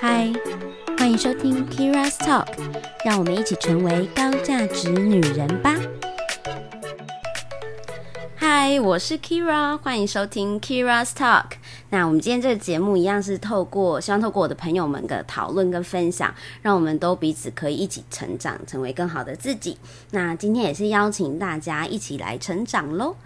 嗨，欢迎收听 Kira's Talk，让我们一起成为高价值女人吧。嗨，我是 Kira，欢迎收听 Kira's Talk。那我们今天这个节目一样是透过，希望透过我的朋友们的讨论跟分享，让我们都彼此可以一起成长，成为更好的自己。那今天也是邀请大家一起来成长喽。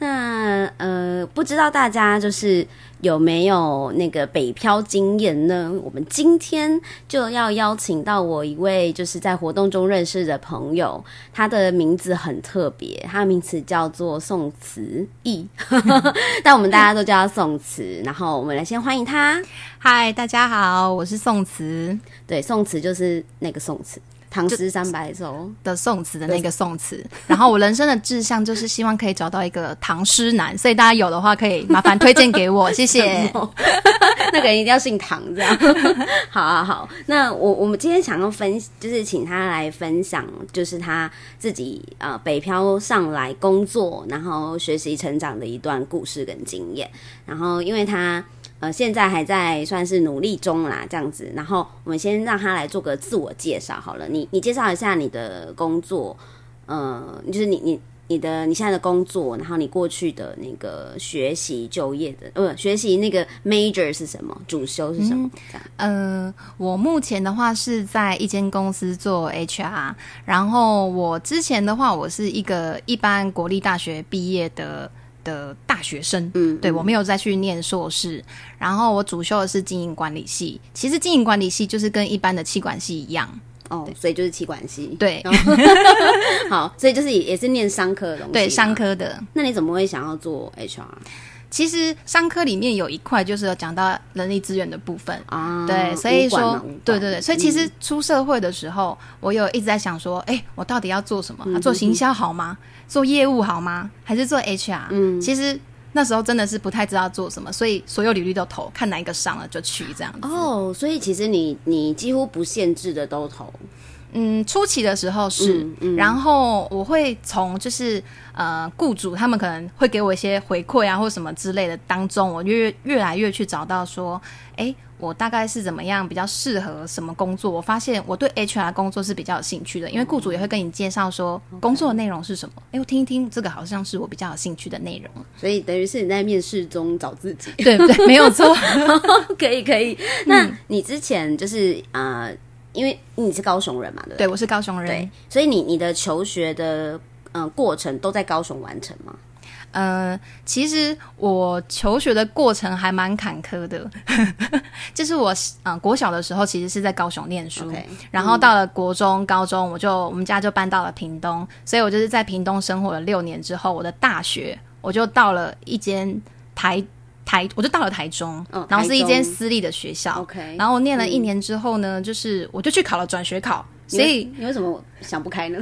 那呃，不知道大家就是有没有那个北漂经验呢？我们今天就要邀请到我一位就是在活动中认识的朋友，他的名字很特别，他的名字叫做宋慈义，但我们大家都叫他宋慈。然后我们来先欢迎他。嗨，大家好，我是宋慈。对，宋慈就是那个宋慈。唐诗三百首的宋词的那个宋词，然后我人生的志向就是希望可以找到一个唐诗男，所以大家有的话可以麻烦推荐给我，谢谢。那个人一定要姓唐，这样。好啊，好。那我我们今天想要分，就是请他来分享，就是他自己呃北漂上来工作，然后学习成长的一段故事跟经验。然后因为他。呃，现在还在算是努力中啦，这样子。然后我们先让他来做个自我介绍好了。你你介绍一下你的工作，呃，就是你你你的你现在的工作，然后你过去的那个学习就业的，呃，学习那个 major 是什么，主修是什么？这样。呃，我目前的话是在一间公司做 HR，然后我之前的话，我是一个一般国立大学毕业的。的大学生，嗯，对我没有再去念硕士，然后我主修的是经营管理系。其实经营管理系就是跟一般的气管系一样，哦，所以就是气管系。对，好，所以就是也是念商科的东西，对，商科的。那你怎么会想要做 HR？其实商科里面有一块就是讲到人力资源的部分啊，对，所以说，对对对，所以其实出社会的时候，我有一直在想说，哎，我到底要做什么？做行销好吗？做业务好吗？还是做 HR？嗯，其实那时候真的是不太知道做什么，所以所有履历都投，看哪一个上了就去这样子。哦，所以其实你你几乎不限制的都投。嗯，初期的时候是，然后我会从就是呃，雇主他们可能会给我一些回馈啊，或什么之类的当中，我越越来越去找到说，哎，我大概是怎么样比较适合什么工作？我发现我对 HR 工作是比较有兴趣的，因为雇主也会跟你介绍说工作内容是什么。哎，我听一听，这个好像是我比较有兴趣的内容。所以等于是你在面试中找自己，对不对？没有错，可以可以。那你之前就是呃。因为你是高雄人嘛，对对？我是高雄人，对，所以你你的求学的嗯过程都在高雄完成吗？呃，其实我求学的过程还蛮坎坷的，就是我嗯国小的时候其实是在高雄念书，然后到了国中、高中，我就我们家就搬到了屏东，所以我就是在屏东生活了六年之后，我的大学我就到了一间台。台我就到了台中，然后是一间私立的学校。OK，然后我念了一年之后呢，就是我就去考了转学考。所以你为什么想不开呢？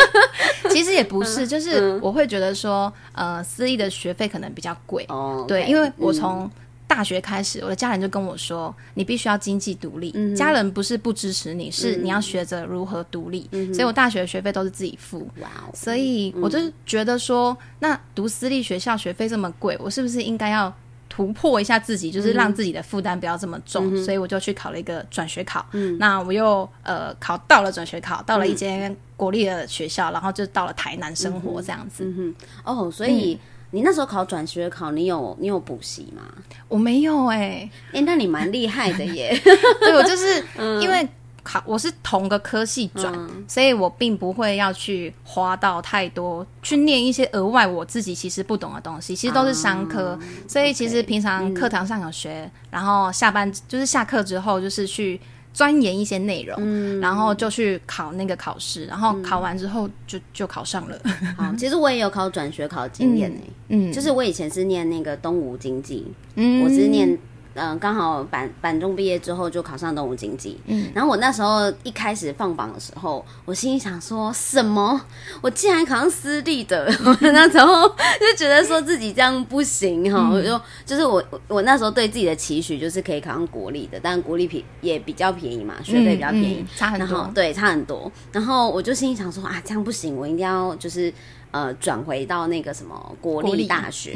其实也不是，就是我会觉得说，呃，私立的学费可能比较贵。哦，对，因为我从大学开始，我的家人就跟我说，你必须要经济独立。家人不是不支持你，是你要学着如何独立。所以我大学的学费都是自己付。哇，所以我就觉得说，那读私立学校学费这么贵，我是不是应该要？突破一下自己，就是让自己的负担不要这么重，所以我就去考了一个转学考。嗯那我又呃考到了转学考，到了一间国立的学校，然后就到了台南生活这样子嗯。哦，所以你那时候考转学考，你有你有补习吗？我没有哎，哎，那你蛮厉害的耶。对，我就是 因为。考我是同个科系转，所以我并不会要去花到太多去念一些额外我自己其实不懂的东西，其实都是商科，所以其实平常课堂上有学，然后下班就是下课之后就是去钻研一些内容，然后就去考那个考试，然后考完之后就就考上了。好，其实我也有考转学考经验诶，嗯，就是我以前是念那个东吴经济，嗯，我是念。嗯，刚好板板中毕业之后就考上动物经济。嗯，然后我那时候一开始放榜的时候，我心里想说什么？我竟然考上私立的，那时候就觉得说自己这样不行哈。我就就是我我那时候对自己的期许就是可以考上国立的，但国立便也比较便宜嘛，学费比较便宜，差很多。对，差很多。然后我就心里想说啊，这样不行，我一定要就是呃转回到那个什么国立大学。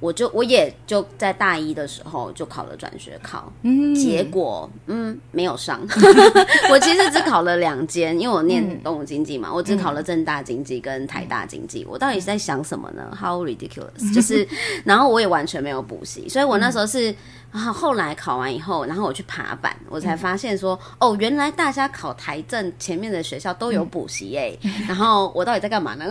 我就我也就在大一的时候就考了转学考，结果嗯没有上。我其实只考了两间，因为我念动物经济嘛，我只考了正大经济跟台大经济。我到底是在想什么呢？How ridiculous！就是，然后我也完全没有补习，所以我那时候是。然后后来考完以后，然后我去爬板，我才发现说，哦，原来大家考台政前面的学校都有补习哎。然后我到底在干嘛呢？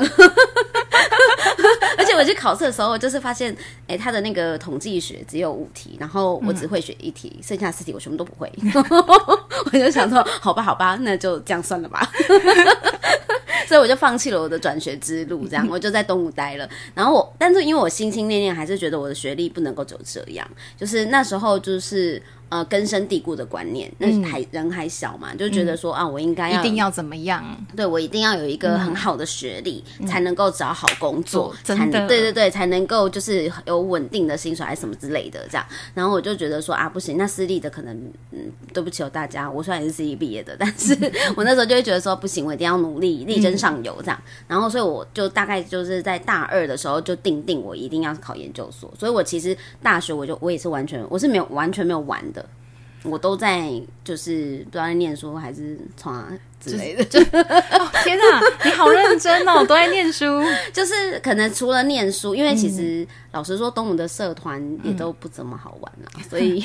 我去考试的时候，就是发现，哎，他的那个统计学只有五题，然后我只会选一题，剩下四题我全部都不会。我就想说，好吧，好吧，那就这样算了吧。所以我就放弃了我的转学之路，这样我就在东吴待了。然后我，但是因为我心心念念还是觉得我的学历不能够就这样，就是那时候就是。呃，根深蒂固的观念，那还人还小嘛，就觉得说啊，我应该一定要怎么样？对我一定要有一个很好的学历，才能够找好工作，才能，对对对，才能够就是有稳定的薪水还是什么之类的这样。然后我就觉得说啊，不行，那私立的可能，嗯，对不起哦大家，我虽然也是私立毕业的，但是 我那时候就会觉得说不行，我一定要努力，力争上游这样。然后所以我就大概就是在大二的时候就定定我一定要考研究所。所以我其实大学我就我也是完全我是没有完全没有玩的。我都在，就是不知道在念书还是啊之类的。就天哪，你好认真哦，都在念书。就是可能除了念书，因为其实老实说，动物的社团也都不怎么好玩啦。所以，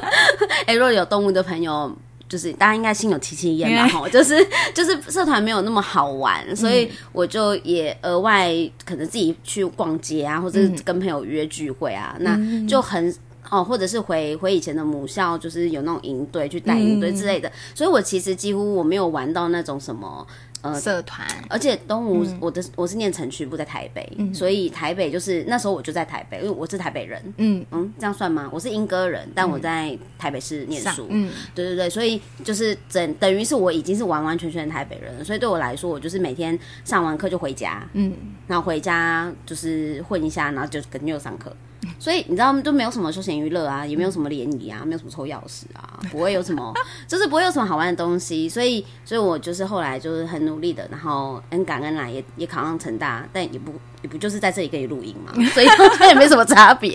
哎，如果有动物的朋友，就是大家应该心有戚戚焉吧？哈，就是就是社团没有那么好玩，所以我就也额外可能自己去逛街啊，或者跟朋友约聚会啊，那就很。哦，或者是回回以前的母校，就是有那种营队去带营队之类的，所以我其实几乎我没有玩到那种什么呃社团，而且东吴我的我是念城区不在台北，所以台北就是那时候我就在台北，因为我是台北人，嗯。嗯，这样算吗？我是英歌人，但我在台北市念书，嗯，对对对，所以就是整等于是我已经是完完全全的台北人，所以对我来说，我就是每天上完课就回家，嗯，然后回家就是混一下，然后就跟又上课。所以你知道都没有什么休闲娱乐啊，也没有什么联谊啊，没有什么抽钥匙啊，不会有什么，就是不会有什么好玩的东西。所以，所以我就是后来就是很努力的，然后很感恩啦，也也考上成大，但也不也不就是在这里跟你录音嘛，所以也没什么差别。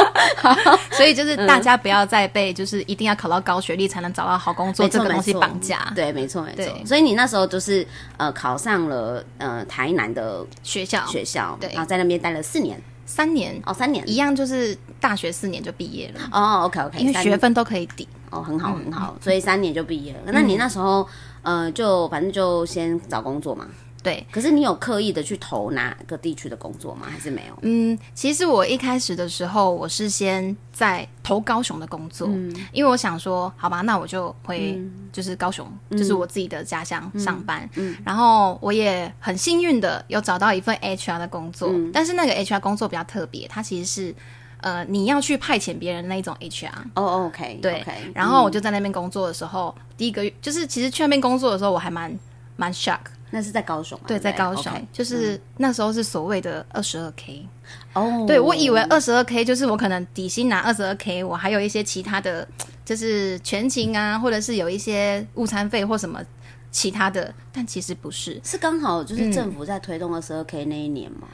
所以就是大家不要再被就是一定要考到高学历才能找到好工作这个东西绑架。对，没错，没错。所以你那时候就是呃考上了呃台南的学校学校，对，然后在那边待了四年。三年哦，三年一样，就是大学四年就毕业了哦。OK OK，因为学分都可以抵哦，很好很好，所以三年就毕业了。那你那时候呃，就反正就先找工作嘛。对，可是你有刻意的去投哪个地区的工作吗？还是没有？嗯，其实我一开始的时候，我是先在投高雄的工作，因为我想说，好吧，那我就回就是高雄，就是我自己的家乡上班。嗯，然后我也很幸运的有找到一份 HR 的工作，但是那个 HR 工作比较特别，它其实是呃你要去派遣别人那一种 HR。哦，OK，对。然后我就在那边工作的时候，第一个月就是其实去那边工作的时候，我还蛮蛮 shock。那是在高雄，对，在高雄，就是那时候是所谓的二十二 k，哦，对我以为二十二 k 就是我可能底薪拿二十二 k，我还有一些其他的，就是全勤啊，或者是有一些午餐费或什么其他的，但其实不是，是刚好就是政府在推动二十二 k 那一年吗？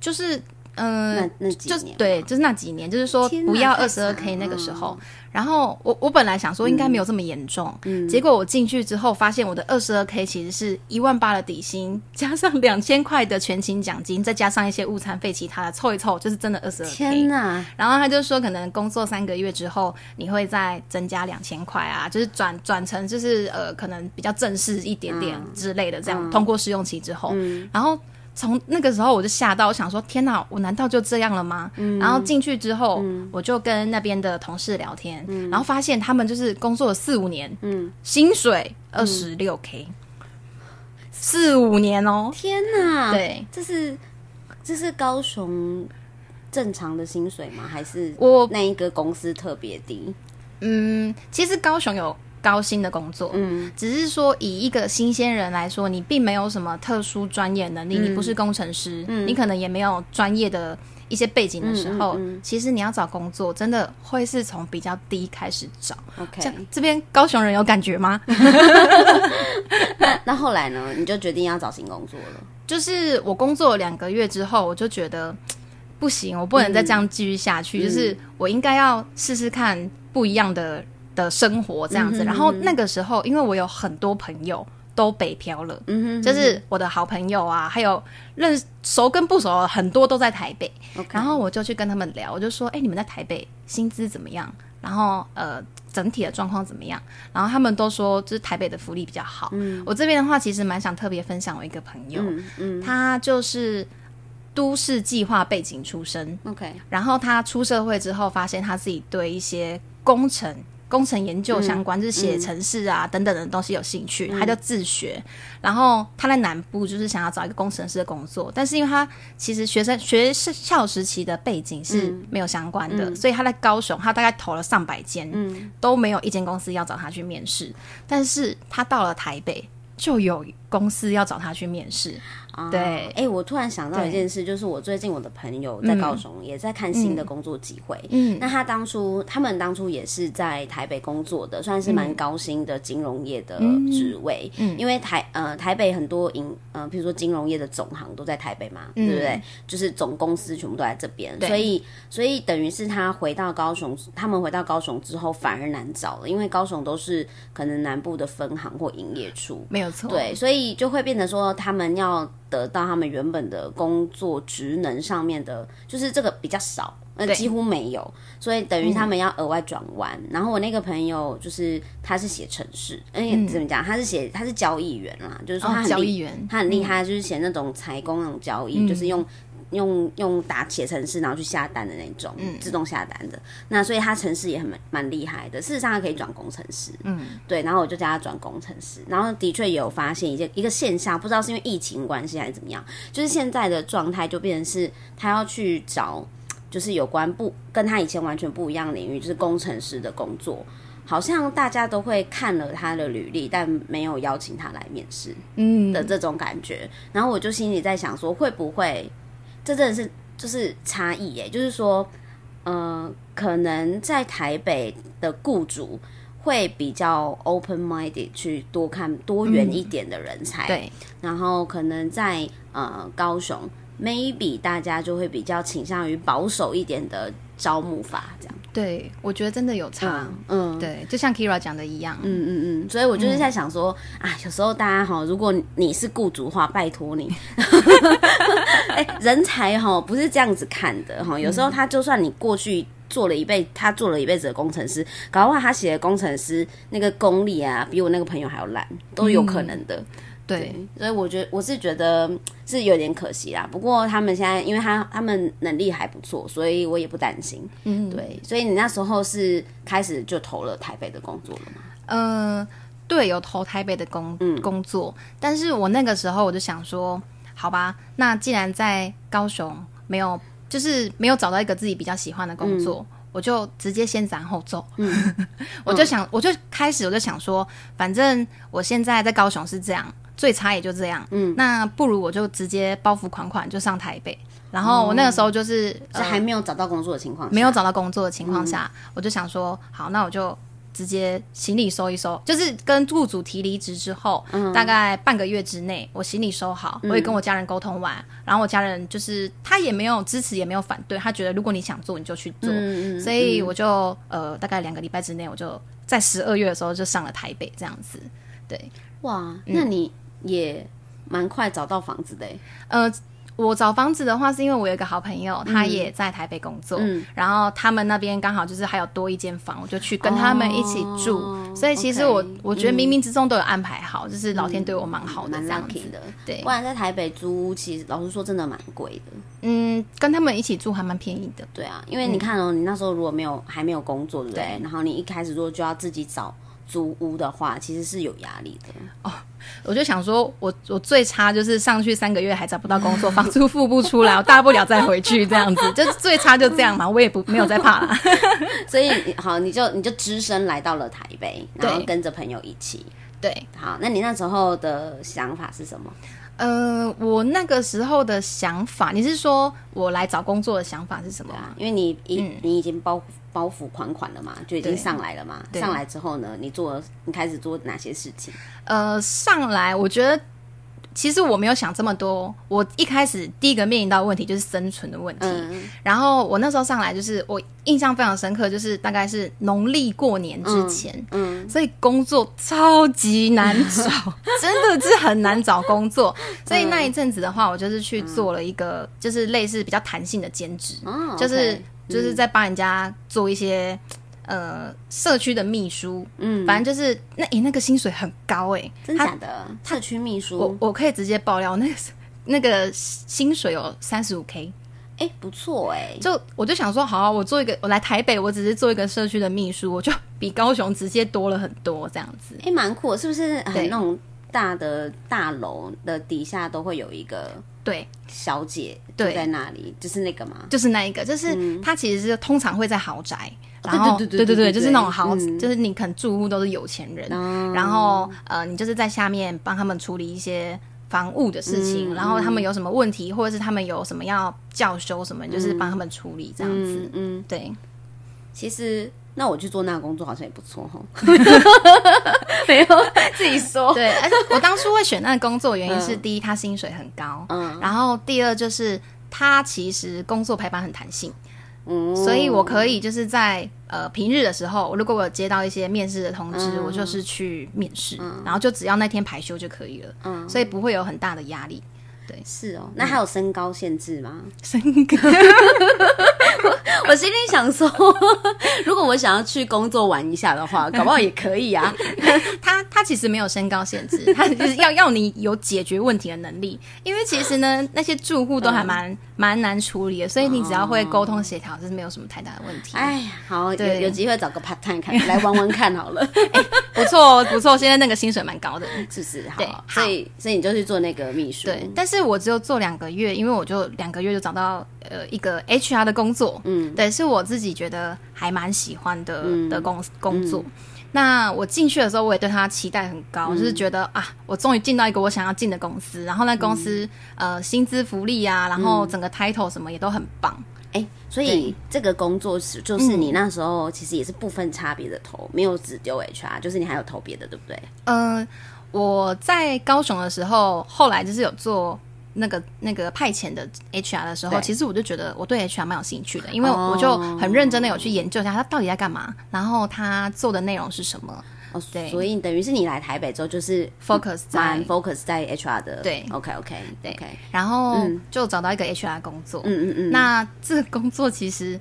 就是。嗯，那那几年对，就是那几年，就是说不要二十二 k 那个时候。然后我我本来想说应该没有这么严重，结果我进去之后发现我的二十二 k 其实是一万八的底薪，加上两千块的全勤奖金，再加上一些午餐费，其他的凑一凑就是真的二十二 k。天哪！然后他就说可能工作三个月之后你会再增加两千块啊，就是转转成就是呃可能比较正式一点点之类的，这样通过试用期之后，然后。从那个时候我就吓到，我想说天哪，我难道就这样了吗？然后进去之后，我就跟那边的同事聊天，然后发现他们就是工作了四五年，薪水二十六 k，四五年哦，天哪！对，这是这是高雄正常的薪水吗？还是我那一个公司特别低？嗯，其实高雄有。高薪的工作，嗯，只是说以一个新鲜人来说，你并没有什么特殊专业能力，你不是工程师，嗯，你可能也没有专业的一些背景的时候，其实你要找工作，真的会是从比较低开始找。OK，这边高雄人有感觉吗？那 那后来呢？你就决定要找新工作了？就是我工作两个月之后，我就觉得。不行，我不能再这样继续下去，就是我应该要试试看不一样的的生活这样子。然后那个时候，因为我有很多朋友都北漂了，嗯哼，就是我的好朋友啊，还有认熟跟不熟很多都在台北，然后我就去跟他们聊，我就说，哎，你们在台北薪资怎么样？然后呃，整体的状况怎么样？然后他们都说，就是台北的福利比较好。嗯，我这边的话，其实蛮想特别分享我一个朋友，嗯，他就是。都市计划背景出身，OK，然后他出社会之后，发现他自己对一些工程、工程研究相关，就是写程式啊等等的东西有兴趣，他就自学。然后他在南部就是想要找一个工程师的工作，但是因为他其实学生学校时期的背景是没有相关的，所以他在高雄，他大概投了上百间，都没有一间公司要找他去面试。但是他到了台北，就有公司要找他去面试。啊对，哎，我突然想到一件事，就是我最近我的朋友在高雄也在看新的工作机会。嗯，那他当初他们当初也是在台北工作的，算是蛮高薪的金融业的职位。嗯，因为台呃台北很多银呃，比如说金融业的总行都在台北嘛，对不对？就是总公司全部都在这边，所以所以等于是他回到高雄，他们回到高雄之后反而难找了，因为高雄都是可能南部的分行或营业处，没有错。对，所以就会变成说他们要。得到他们原本的工作职能上面的，就是这个比较少，呃，几乎没有，所以等于他们要额外转弯。然后我那个朋友就是他是写程式，嗯，怎么讲？他是写他是交易员啦，就是说他很交易员，他很厉害，就是写那种财工那种交易，就是用。用用打写程式，然后去下单的那种，自动下单的。那所以他程式也很蛮蛮厉害的。事实上，他可以转工程师。嗯，对。然后我就叫他转工程师。然后的确也有发现一些一个现象，不知道是因为疫情关系还是怎么样，就是现在的状态就变成是他要去找，就是有关不跟他以前完全不一样领域，就是工程师的工作，好像大家都会看了他的履历，但没有邀请他来面试。嗯的这种感觉。然后我就心里在想说，会不会？这真的是就是差异耶，就是说，呃，可能在台北的雇主会比较 open minded 去多看多元一点的人才，对，然后可能在呃高雄，maybe 大家就会比较倾向于保守一点的招募法，这样。对，我觉得真的有差，嗯，对，就像 Kira 讲的一样，嗯嗯嗯，所以我就是在想说，啊，有时候大家哈，如果你是雇主的话，拜托你，哎，人才哈不是这样子看的哈，有时候他就算你过去做了一辈，他做了一辈子的工程师，搞不好他写的工程师那个功力啊，比我那个朋友还要烂，都有可能的。对，所以我觉得我是觉得是有点可惜啦。不过他们现在，因为他他们能力还不错，所以我也不担心。嗯，对。所以你那时候是开始就投了台北的工作了吗？嗯，对，有投台北的工工作。但是我那个时候我就想说，好吧，那既然在高雄没有，就是没有找到一个自己比较喜欢的工作，我就直接先斩后奏。嗯，我就想，我就开始我就想说，反正我现在在高雄是这样。最差也就这样，嗯，那不如我就直接包袱款款就上台北。然后我那个时候就是是还没有找到工作的情况，没有找到工作的情况下，我就想说，好，那我就直接行李收一收，就是跟雇主提离职之后，大概半个月之内，我行李收好，我也跟我家人沟通完，然后我家人就是他也没有支持，也没有反对，他觉得如果你想做，你就去做，所以我就呃大概两个礼拜之内，我就在十二月的时候就上了台北这样子，对，哇，那你。也蛮快找到房子的，呃，我找房子的话，是因为我有一个好朋友，他也在台北工作，然后他们那边刚好就是还有多一间房，我就去跟他们一起住。所以其实我我觉得冥冥之中都有安排好，就是老天对我蛮好的这样子的。对，不然在台北租屋，其实老实说真的蛮贵的。嗯，跟他们一起住还蛮便宜的。对啊，因为你看哦，你那时候如果没有还没有工作，对不对？然后你一开始如果就要自己找。租屋的话，其实是有压力的哦。我就想说，我我最差就是上去三个月还找不到工作，房租付不出来，我大不了再回去这样子，就是最差就这样嘛。我也不没有再怕了。所以好，你就你就只身来到了台北，然后跟着朋友一起。对，好，那你那时候的想法是什么？呃，我那个时候的想法，你是说我来找工作的想法是什么？因为你已你已经包包袱款款了嘛，就已经上来了嘛。上来之后呢，你做你开始做哪些事情？呃，上来我觉得其实我没有想这么多，我一开始第一个面临到问题就是生存的问题。然后我那时候上来就是我印象非常深刻，就是大概是农历过年之前，嗯，所以工作超级难找，真的是很难找工作。所以那一阵子的话，我就是去做了一个就是类似比较弹性的兼职，就是就是在帮人家做一些。呃，社区的秘书，嗯，反正就是那诶，那个薪水很高哎，真假的？社区秘书，我我可以直接爆料，那个那个薪水有三十五 k，哎，不错哎，就我就想说，好，我做一个，我来台北，我只是做一个社区的秘书，我就比高雄直接多了很多这样子，哎，蛮酷，是不是？很那种大的大楼的底下都会有一个对小姐对在那里，就是那个吗？就是那一个，就是他其实是通常会在豪宅。然后对对对，就是那种豪，就是你可能住户都是有钱人，然后呃，你就是在下面帮他们处理一些房屋的事情，然后他们有什么问题，或者是他们有什么要教修什么，就是帮他们处理这样子。嗯，对。其实那我去做那个工作好像也不错哈。没有 自己说。对，而且我当初会选那个工作原因是第一，他薪水很高，嗯，然后第二就是他其实工作排班很弹性。所以，我可以就是在呃平日的时候，如果我接到一些面试的通知，我就是去面试，然后就只要那天排休就可以了。嗯，所以不会有很大的压力。对，是哦。那还有身高限制吗？身高。我心里想说，如果我想要去工作玩一下的话，搞不好也可以啊。他他其实没有身高限制，他就是要要你有解决问题的能力。因为其实呢，那些住户都还蛮蛮难处理的，所以你只要会沟通协调，是没有什么太大的问题。哎呀，好，有有机会找个 part time 看来玩玩看好了。哎不错不错，现在那个薪水蛮高的，是不是？对，所以所以你就去做那个秘书。对，但是我只有做两个月，因为我就两个月就找到呃一个 HR 的工作。嗯，对，是我自己觉得还蛮喜欢的的工工作。那我进去的时候，我也对他期待很高，就是觉得啊，我终于进到一个我想要进的公司。然后那公司呃薪资福利啊，然后整个 title 什么也都很棒。哎，所以这个工作是就是你那时候其实也是不分差别的投，没有只丢 HR，就是你还有投别的，对不对？嗯，我在高雄的时候，后来就是有做。那个那个派遣的 HR 的时候，其实我就觉得我对 HR 蛮有兴趣的，因为我就很认真的有去研究一下他到底在干嘛，然后他做的内容是什么。哦，对，所以等于是你来台北之后，就是 focus 在 focus 在 HR 的。对，OK OK 对，然后就找到一个 HR 工作。嗯嗯嗯，那这个工作其实。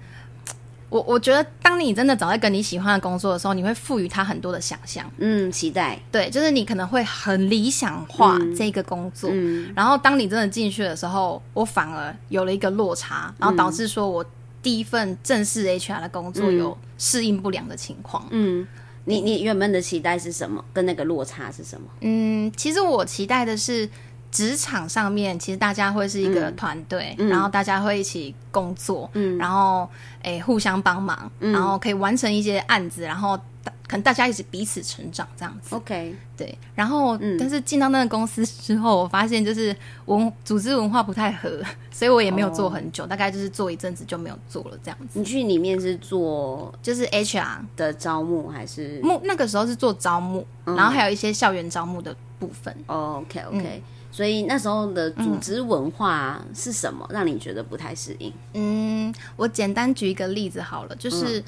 我我觉得，当你真的找到一个你喜欢的工作的时候，你会赋予他很多的想象，嗯，期待，对，就是你可能会很理想化这个工作，嗯，然后当你真的进去的时候，我反而有了一个落差，然后导致说我第一份正式 HR 的工作有适应不良的情况，嗯，你你原本的期待是什么？跟那个落差是什么？嗯，其实我期待的是。职场上面，其实大家会是一个团队，然后大家会一起工作，然后诶互相帮忙，然后可以完成一些案子，然后可能大家一起彼此成长这样子。OK，对。然后，但是进到那个公司之后，我发现就是文组织文化不太合，所以我也没有做很久，大概就是做一阵子就没有做了这样子。你去里面是做就是 HR 的招募还是？募那个时候是做招募，然后还有一些校园招募的部分。OK OK。所以那时候的组织文化是什么，让你觉得不太适应？嗯，我简单举一个例子好了，就是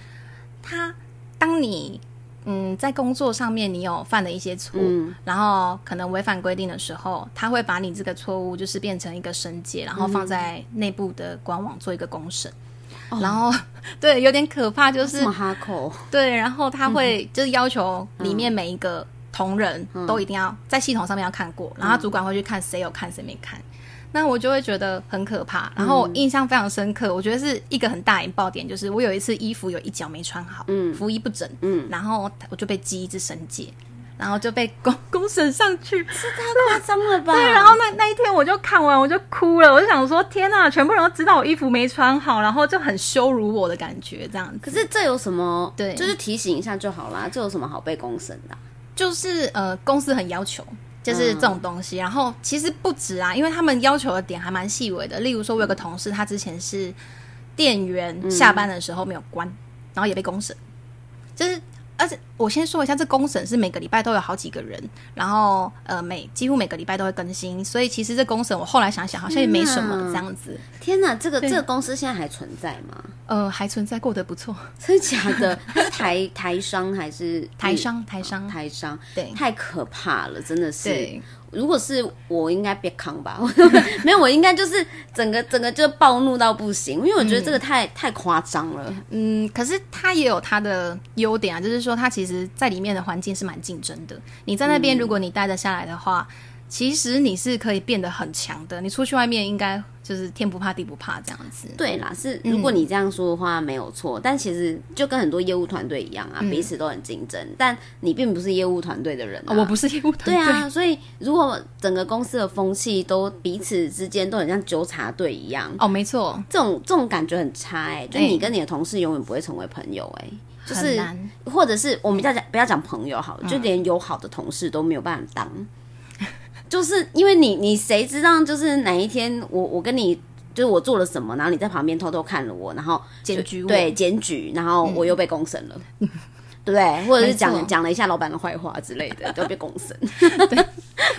他当你嗯在工作上面你有犯了一些错误，然后可能违反规定的时候，他会把你这个错误就是变成一个申诫，然后放在内部的官网做一个公审，然后 对有点可怕，就是哈口。对，然后他会就是要求里面每一个。同仁都一定要在系统上面要看过，然后主管会去看谁有看谁没看，那我就会觉得很可怕。然后我印象非常深刻，我觉得是一个很大引爆点，就是我有一次衣服有一角没穿好，嗯，服衣不整，嗯，然后我就被记一只绳结，然后就被公 公审上去，是太夸张了吧？对，然后那那一天我就看完我就哭了，我就想说天哪，全部人都知道我衣服没穿好，然后就很羞辱我的感觉，这样子。可是这有什么？对，就是提醒一下就好啦，这有什么好被公审的？就是呃，公司很要求，就是这种东西。然后其实不止啊，因为他们要求的点还蛮细微的。例如说，我有个同事，他之前是店员，下班的时候没有关，然后也被公审。就是而且我先说一下，这公审是每个礼拜都有好几个人，然后呃每几乎每个礼拜都会更新，所以其实这公审我后来想想好像也没什么这样子。天哪，这个这个公司现在还存在吗？呃，还存在，过得不错。真的假的？是台台商还是台商？台商？台商？对，太可怕了，真的是。如果是我，应该别扛吧。没有，我应该就是整个整个就暴怒到不行，因为我觉得这个太太夸张了。嗯，可是它也有它的优点啊，就是说它其实在里面的环境是蛮竞争的。你在那边，如果你待得下来的话。其实你是可以变得很强的，你出去外面应该就是天不怕地不怕这样子。对啦，是如果你这样说的话没有错，但其实就跟很多业务团队一样啊，彼此都很竞争，但你并不是业务团队的人哦。我不是业务团队。对啊，所以如果整个公司的风气都彼此之间都很像纠察队一样，哦，没错，这种这种感觉很差哎，就你跟你的同事永远不会成为朋友哎，就是或者是我们要讲不要讲朋友好，就连友好的同事都没有办法当。就是因为你，你谁知道？就是哪一天我我跟你，就是我做了什么，然后你在旁边偷偷看了我，然后检举我，对检举，然后我又被公审了，对不 对？或者是讲讲了一下老板的坏话之类的，都被公审。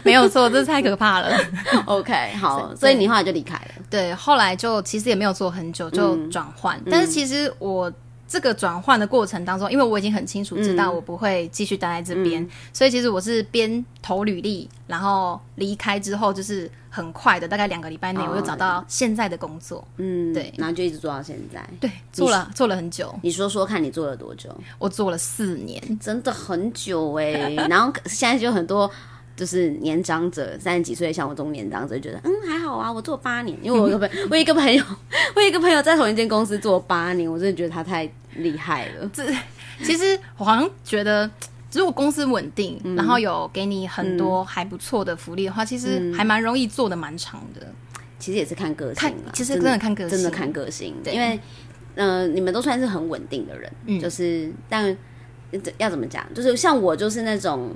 没有错，这太可怕了。OK，好，所以你后来就离开了。对，后来就其实也没有做很久，就转换。但是其实我。这个转换的过程当中，因为我已经很清楚知道我不会继续待在这边，所以其实我是边投履历，然后离开之后，就是很快的，大概两个礼拜内，我就找到现在的工作。嗯，对，然后就一直做到现在。对，做了做了很久。你说说看你做了多久？我做了四年，真的很久哎。然后现在就很多。就是年长者三十几岁，像我这种年长者，觉得嗯还好啊，我做八年，因为我一个朋，我一个朋友，我一个朋友在同一间公司做八年，我真的觉得他太厉害了。这其实我好像觉得，如果公司稳定，然后有给你很多还不错的福利的话，其实还蛮容易做的蛮长的。其实也是看个性，其实真的看个性，真的看个性。因为嗯，你们都算是很稳定的人，就是但要怎么讲，就是像我就是那种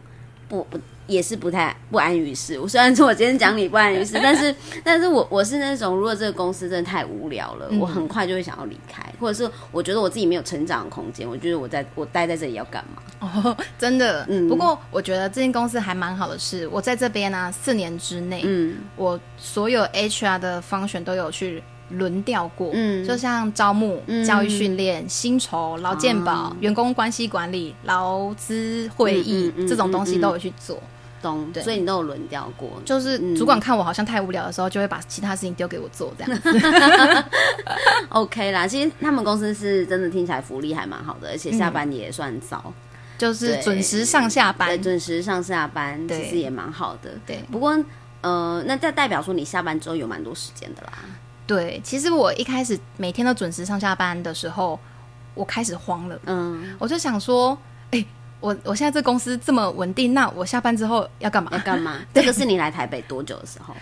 不不。也是不太不安于世。我虽然说我今天讲你不安于世，但是，但是我我是那种，如果这个公司真的太无聊了，我很快就会想要离开，或者是我觉得我自己没有成长的空间，我觉得我在我待在这里要干嘛？哦，真的。嗯。不过我觉得这间公司还蛮好的，是我在这边呢，四年之内，嗯，我所有 HR 的方选都有去轮调过，嗯，就像招募、教育训练、薪酬、劳健保、员工关系管理、劳资会议这种东西都有去做。懂，所以你都有轮调过，就是主管看我好像太无聊的时候，就会把其他事情丢给我做，这样。OK 啦，其实他们公司是真的听起来福利还蛮好的，而且下班也算早，就是准时上下班，准时上下班，其实也蛮好的。对，不过呃，那这代表说你下班之后有蛮多时间的啦。对，其实我一开始每天都准时上下班的时候，我开始慌了，嗯，我就想说，哎。我我现在这公司这么稳定，那我下班之后要干嘛？要干嘛？这个是你来台北多久的时候？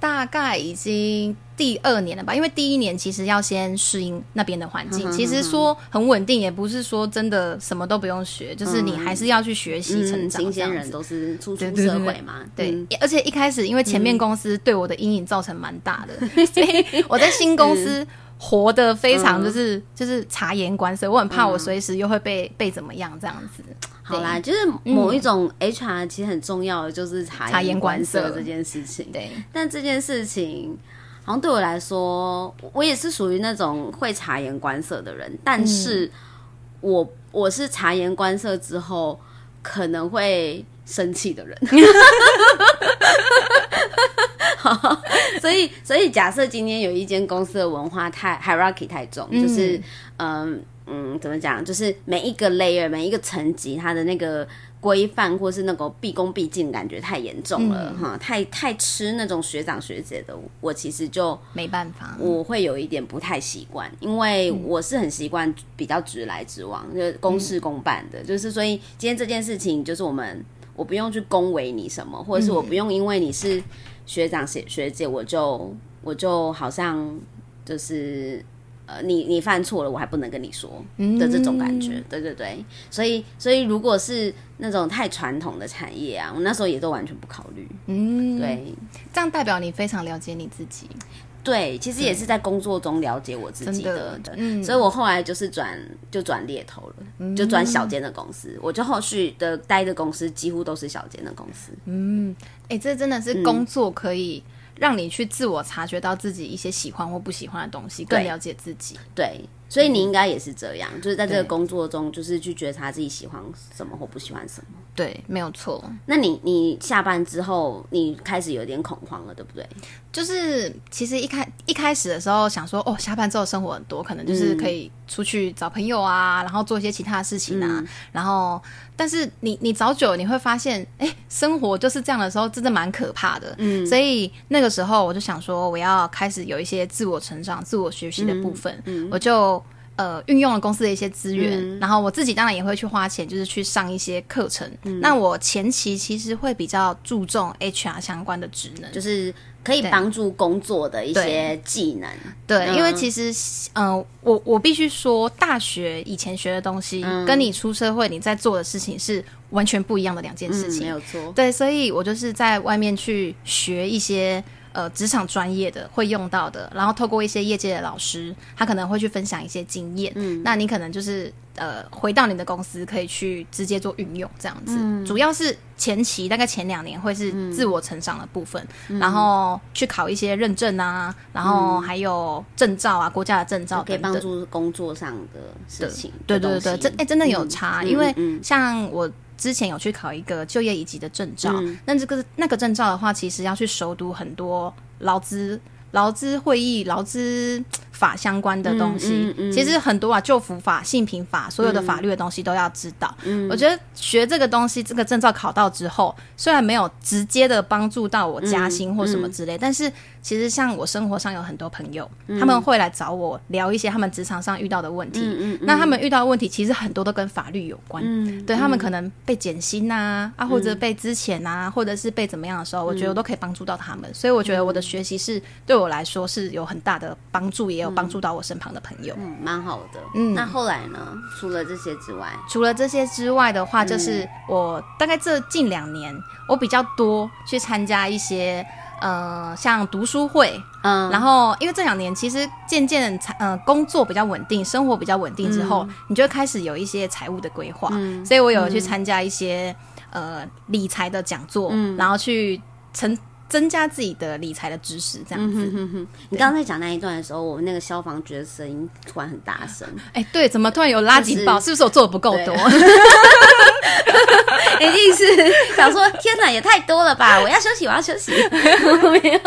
大概已经第二年了吧。因为第一年其实要先适应那边的环境。其实说很稳定，也不是说真的什么都不用学，就是你还是要去学习成长。新鲜人都是初出社会嘛。对，而且一开始因为前面公司对我的阴影造成蛮大的，所以我在新公司。活得非常就是就是察言观色，我很怕我随时又会被被怎么样这样子。好啦，就是某一种 HR 其实很重要的就是察言观色。这件事情。对，但这件事情好像对我来说，我也是属于那种会察言观色的人，但是我我是察言观色之后可能会生气的人。所以，所以假设今天有一间公司的文化太 hierarchy 太重，就是嗯嗯，怎么讲？就是每一个 layer 每一个层级，它的那个规范或是那个毕恭毕敬感觉太严重了哈，太太吃那种学长学姐的，我其实就没办法，我会有一点不太习惯，因为我是很习惯比较直来直往，就公事公办的，就是所以今天这件事情，就是我们我不用去恭维你什么，或者是我不用因为你是。学长学学姐，我就我就好像就是呃，你你犯错了，我还不能跟你说的这种感觉，对对对，所以所以如果是那种太传统的产业啊，我那时候也都完全不考虑，嗯，对，这样代表你非常了解你自己，对，其实也是在工作中了解我自己的，嗯，所以我后来就是转就转猎头了，就转小间的公司，我就后续的待的公司几乎都是小间的公司，嗯，哎，这真的是工作可以。让你去自我察觉到自己一些喜欢或不喜欢的东西，更了解自己。对，所以你应该也是这样，就是在这个工作中，就是去觉察自己喜欢什么或不喜欢什么。对，没有错。那你你下班之后，你开始有点恐慌了，对不对？就是其实一开一开始的时候想说，哦，下班之后生活很多，可能就是可以出去找朋友啊，然后做一些其他的事情啊，然后。但是你你找久你会发现，哎，生活就是这样的时候，真的蛮可怕的。嗯，所以那个时候我就想说，我要开始有一些自我成长、自我学习的部分。嗯，我就呃运用了公司的一些资源，然后我自己当然也会去花钱，就是去上一些课程。那我前期其实会比较注重 HR 相关的职能，就是。可以帮助工作的一些技能，对，因为其实，嗯，我我必须说，大学以前学的东西，跟你出社会你在做的事情是完全不一样的两件事情，没有错。对，所以我就是在外面去学一些呃职场专业的会用到的，然后透过一些业界的老师，他可能会去分享一些经验，嗯，那你可能就是呃回到你的公司可以去直接做运用这样子，主要是。前期大概前两年会是自我成长的部分，然后去考一些认证啊，然后还有证照啊，国家的证照可以帮助工作上的事情。对对对，真哎真的有差，因为像我之前有去考一个就业以及的证照，那这个那个证照的话，其实要去熟读很多劳资。劳资会议、劳资法相关的东西，其实很多啊，就服法、性平法，所有的法律的东西都要知道。我觉得学这个东西，这个证照考到之后，虽然没有直接的帮助到我加薪或什么之类，但是。其实像我生活上有很多朋友，他们会来找我聊一些他们职场上遇到的问题。那他们遇到的问题其实很多都跟法律有关。对他们可能被减薪啊，啊或者被之前啊，或者是被怎么样的时候，我觉得我都可以帮助到他们。所以我觉得我的学习是对我来说是有很大的帮助，也有帮助到我身旁的朋友。嗯，蛮好的。嗯，那后来呢？除了这些之外，除了这些之外的话，就是我大概这近两年，我比较多去参加一些。呃，像读书会，嗯，然后因为这两年其实渐渐呃工作比较稳定，生活比较稳定之后，你就开始有一些财务的规划，所以我有去参加一些呃理财的讲座，然后去成增加自己的理财的知识，这样子。你刚刚在讲那一段的时候，我们那个消防局的声音突然很大声，哎，对，怎么突然有垃圾报？是不是我做的不够多？一定是想说，天哪，也太多了吧！我要休息，我要休息。没有，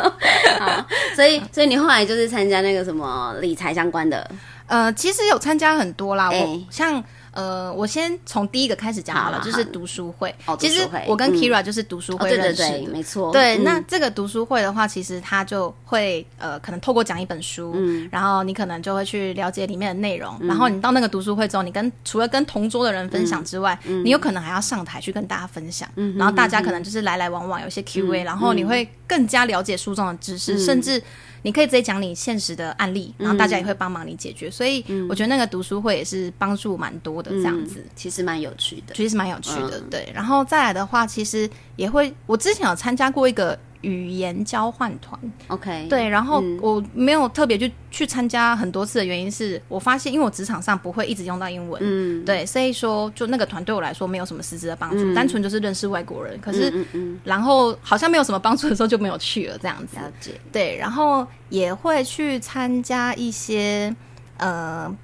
好，所以，所以你后来就是参加那个什么理财相关的？呃，其实有参加很多啦，我像。呃，我先从第一个开始讲好了，就是读书会。其实我跟 Kira 就是读书会认识的，没错。对，那这个读书会的话，其实他就会呃，可能透过讲一本书，然后你可能就会去了解里面的内容。然后你到那个读书会之后，你跟除了跟同桌的人分享之外，你有可能还要上台去跟大家分享。然后大家可能就是来来往往，有些 Q&A，然后你会更加了解书中的知识，甚至。你可以直接讲你现实的案例，然后大家也会帮忙你解决，所以我觉得那个读书会也是帮助蛮多的，这样子其实蛮有趣的，其实蛮有趣的，对。然后再来的话，其实也会，我之前有参加过一个。语言交换团，OK，对，然后我没有特别去去参加很多次的原因是我发现，因为我职场上不会一直用到英文，嗯，对，所以说就那个团对我来说没有什么实质的帮助，单纯就是认识外国人。可是，然后好像没有什么帮助的时候就没有去了，这样子。了解，对，然后也会去参加一些呃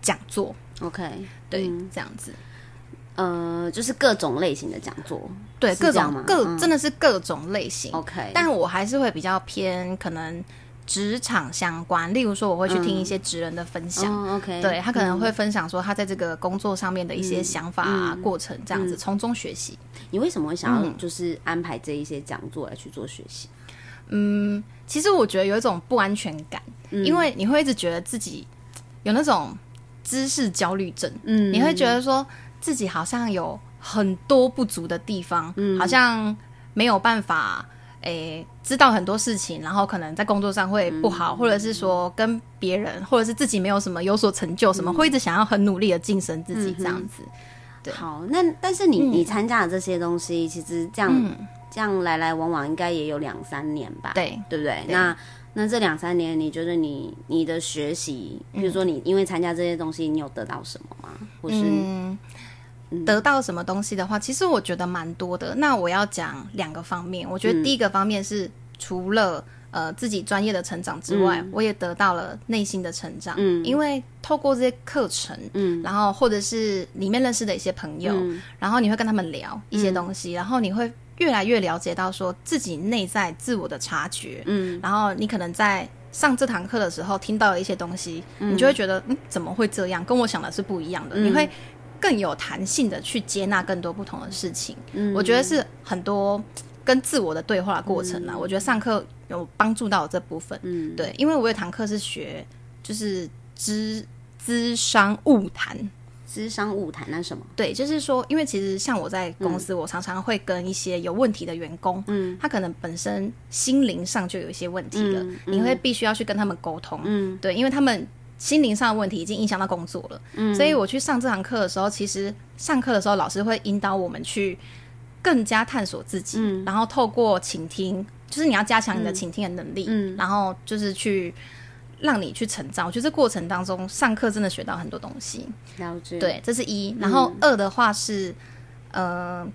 讲座，OK，对，这样子。呃，就是各种类型的讲座，对，各种各真的是各种类型。OK，但我还是会比较偏可能职场相关，例如说我会去听一些职人的分享。OK，对他可能会分享说他在这个工作上面的一些想法啊、过程，这样子从中学习。你为什么会想要就是安排这一些讲座来去做学习？嗯，其实我觉得有一种不安全感，因为你会一直觉得自己有那种知识焦虑症。嗯，你会觉得说。自己好像有很多不足的地方，好像没有办法诶知道很多事情，然后可能在工作上会不好，或者是说跟别人，或者是自己没有什么有所成就，什么会一直想要很努力的晋升自己这样子。对，好，那但是你你参加的这些东西，其实这样这样来来往往，应该也有两三年吧？对，对不对？那那这两三年，你觉得你你的学习，比如说你因为参加这些东西，你有得到什么吗？或是得到什么东西的话，其实我觉得蛮多的。那我要讲两个方面，我觉得第一个方面是除了呃自己专业的成长之外，我也得到了内心的成长。嗯，因为透过这些课程，嗯，然后或者是里面认识的一些朋友，然后你会跟他们聊一些东西，然后你会越来越了解到说自己内在自我的察觉。嗯，然后你可能在上这堂课的时候听到了一些东西，你就会觉得嗯怎么会这样？跟我想的是不一样的。你会。更有弹性的去接纳更多不同的事情，嗯，我觉得是很多跟自我的对话的过程啊。我觉得上课有帮助到这部分，嗯，对，因为我有堂课是学就是知资商物谈，资商物谈那什么？对，就是说，因为其实像我在公司，我常常会跟一些有问题的员工，嗯，他可能本身心灵上就有一些问题了，你会必须要去跟他们沟通，嗯，对，因为他们。心灵上的问题已经影响到工作了，嗯，所以我去上这堂课的时候，其实上课的时候老师会引导我们去更加探索自己，嗯，然后透过倾听，就是你要加强你的倾听的能力，嗯，然后就是去让你去成长。我觉得这过程当中上课真的学到很多东西，了解，对，这是一。然后二的话是，呃，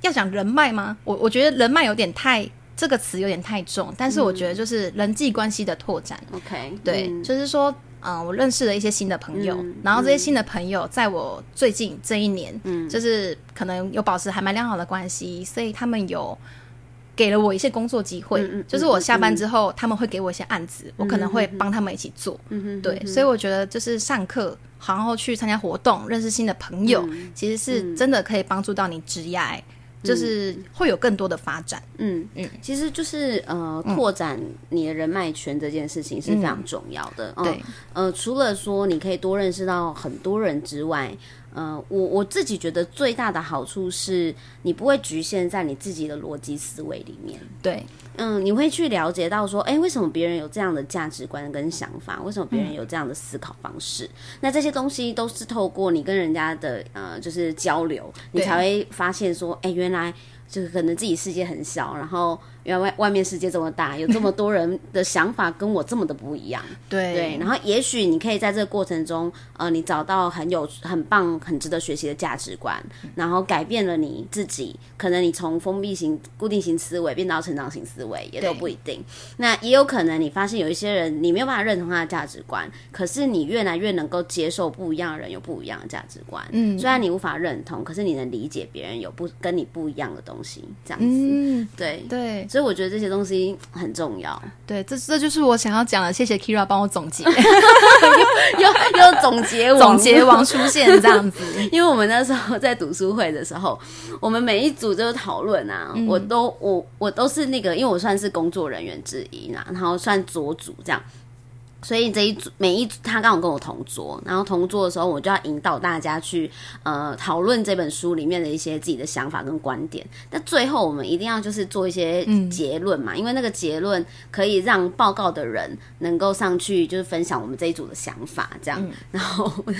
要讲人脉吗？我我觉得人脉有点太。这个词有点太重，但是我觉得就是人际关系的拓展。OK，对，就是说，嗯，我认识了一些新的朋友，然后这些新的朋友在我最近这一年，嗯，就是可能有保持还蛮良好的关系，所以他们有给了我一些工作机会，就是我下班之后他们会给我一些案子，我可能会帮他们一起做。嗯对，所以我觉得就是上课，然后去参加活动，认识新的朋友，其实是真的可以帮助到你职业。就是会有更多的发展，嗯嗯，其实就是呃，拓展你的人脉圈这件事情是非常重要的。对，呃，除了说你可以多认识到很多人之外。呃，我我自己觉得最大的好处是你不会局限在你自己的逻辑思维里面。对，嗯，你会去了解到说，哎，为什么别人有这样的价值观跟想法？为什么别人有这样的思考方式？那这些东西都是透过你跟人家的呃，就是交流，你才会发现说，哎，原来就是可能自己世界很小，然后。原来外外面世界这么大，有这么多人的想法跟我这么的不一样。对对，然后也许你可以在这个过程中，呃，你找到很有很棒、很值得学习的价值观，然后改变了你自己。可能你从封闭型、固定型思维变到成长型思维，也都不一定。那也有可能你发现有一些人，你没有办法认同他的价值观，可是你越来越能够接受不一样的人有不一样的价值观。嗯，虽然你无法认同，可是你能理解别人有不跟你不一样的东西，这样子。嗯，对对。所以我觉得这些东西很重要。对，这这就是我想要讲的。谢谢 Kira 帮我总结，又又总结总结王出现这样子。因为我们那时候在读书会的时候，我们每一组就是讨论啊，我都我我都是那个，因为我算是工作人员之一啦，然后算左组这样。所以这一组每一组他刚好跟我同桌，然后同桌的时候，我就要引导大家去呃讨论这本书里面的一些自己的想法跟观点。那最后我们一定要就是做一些结论嘛，因为那个结论可以让报告的人能够上去就是分享我们这一组的想法，这样。然后我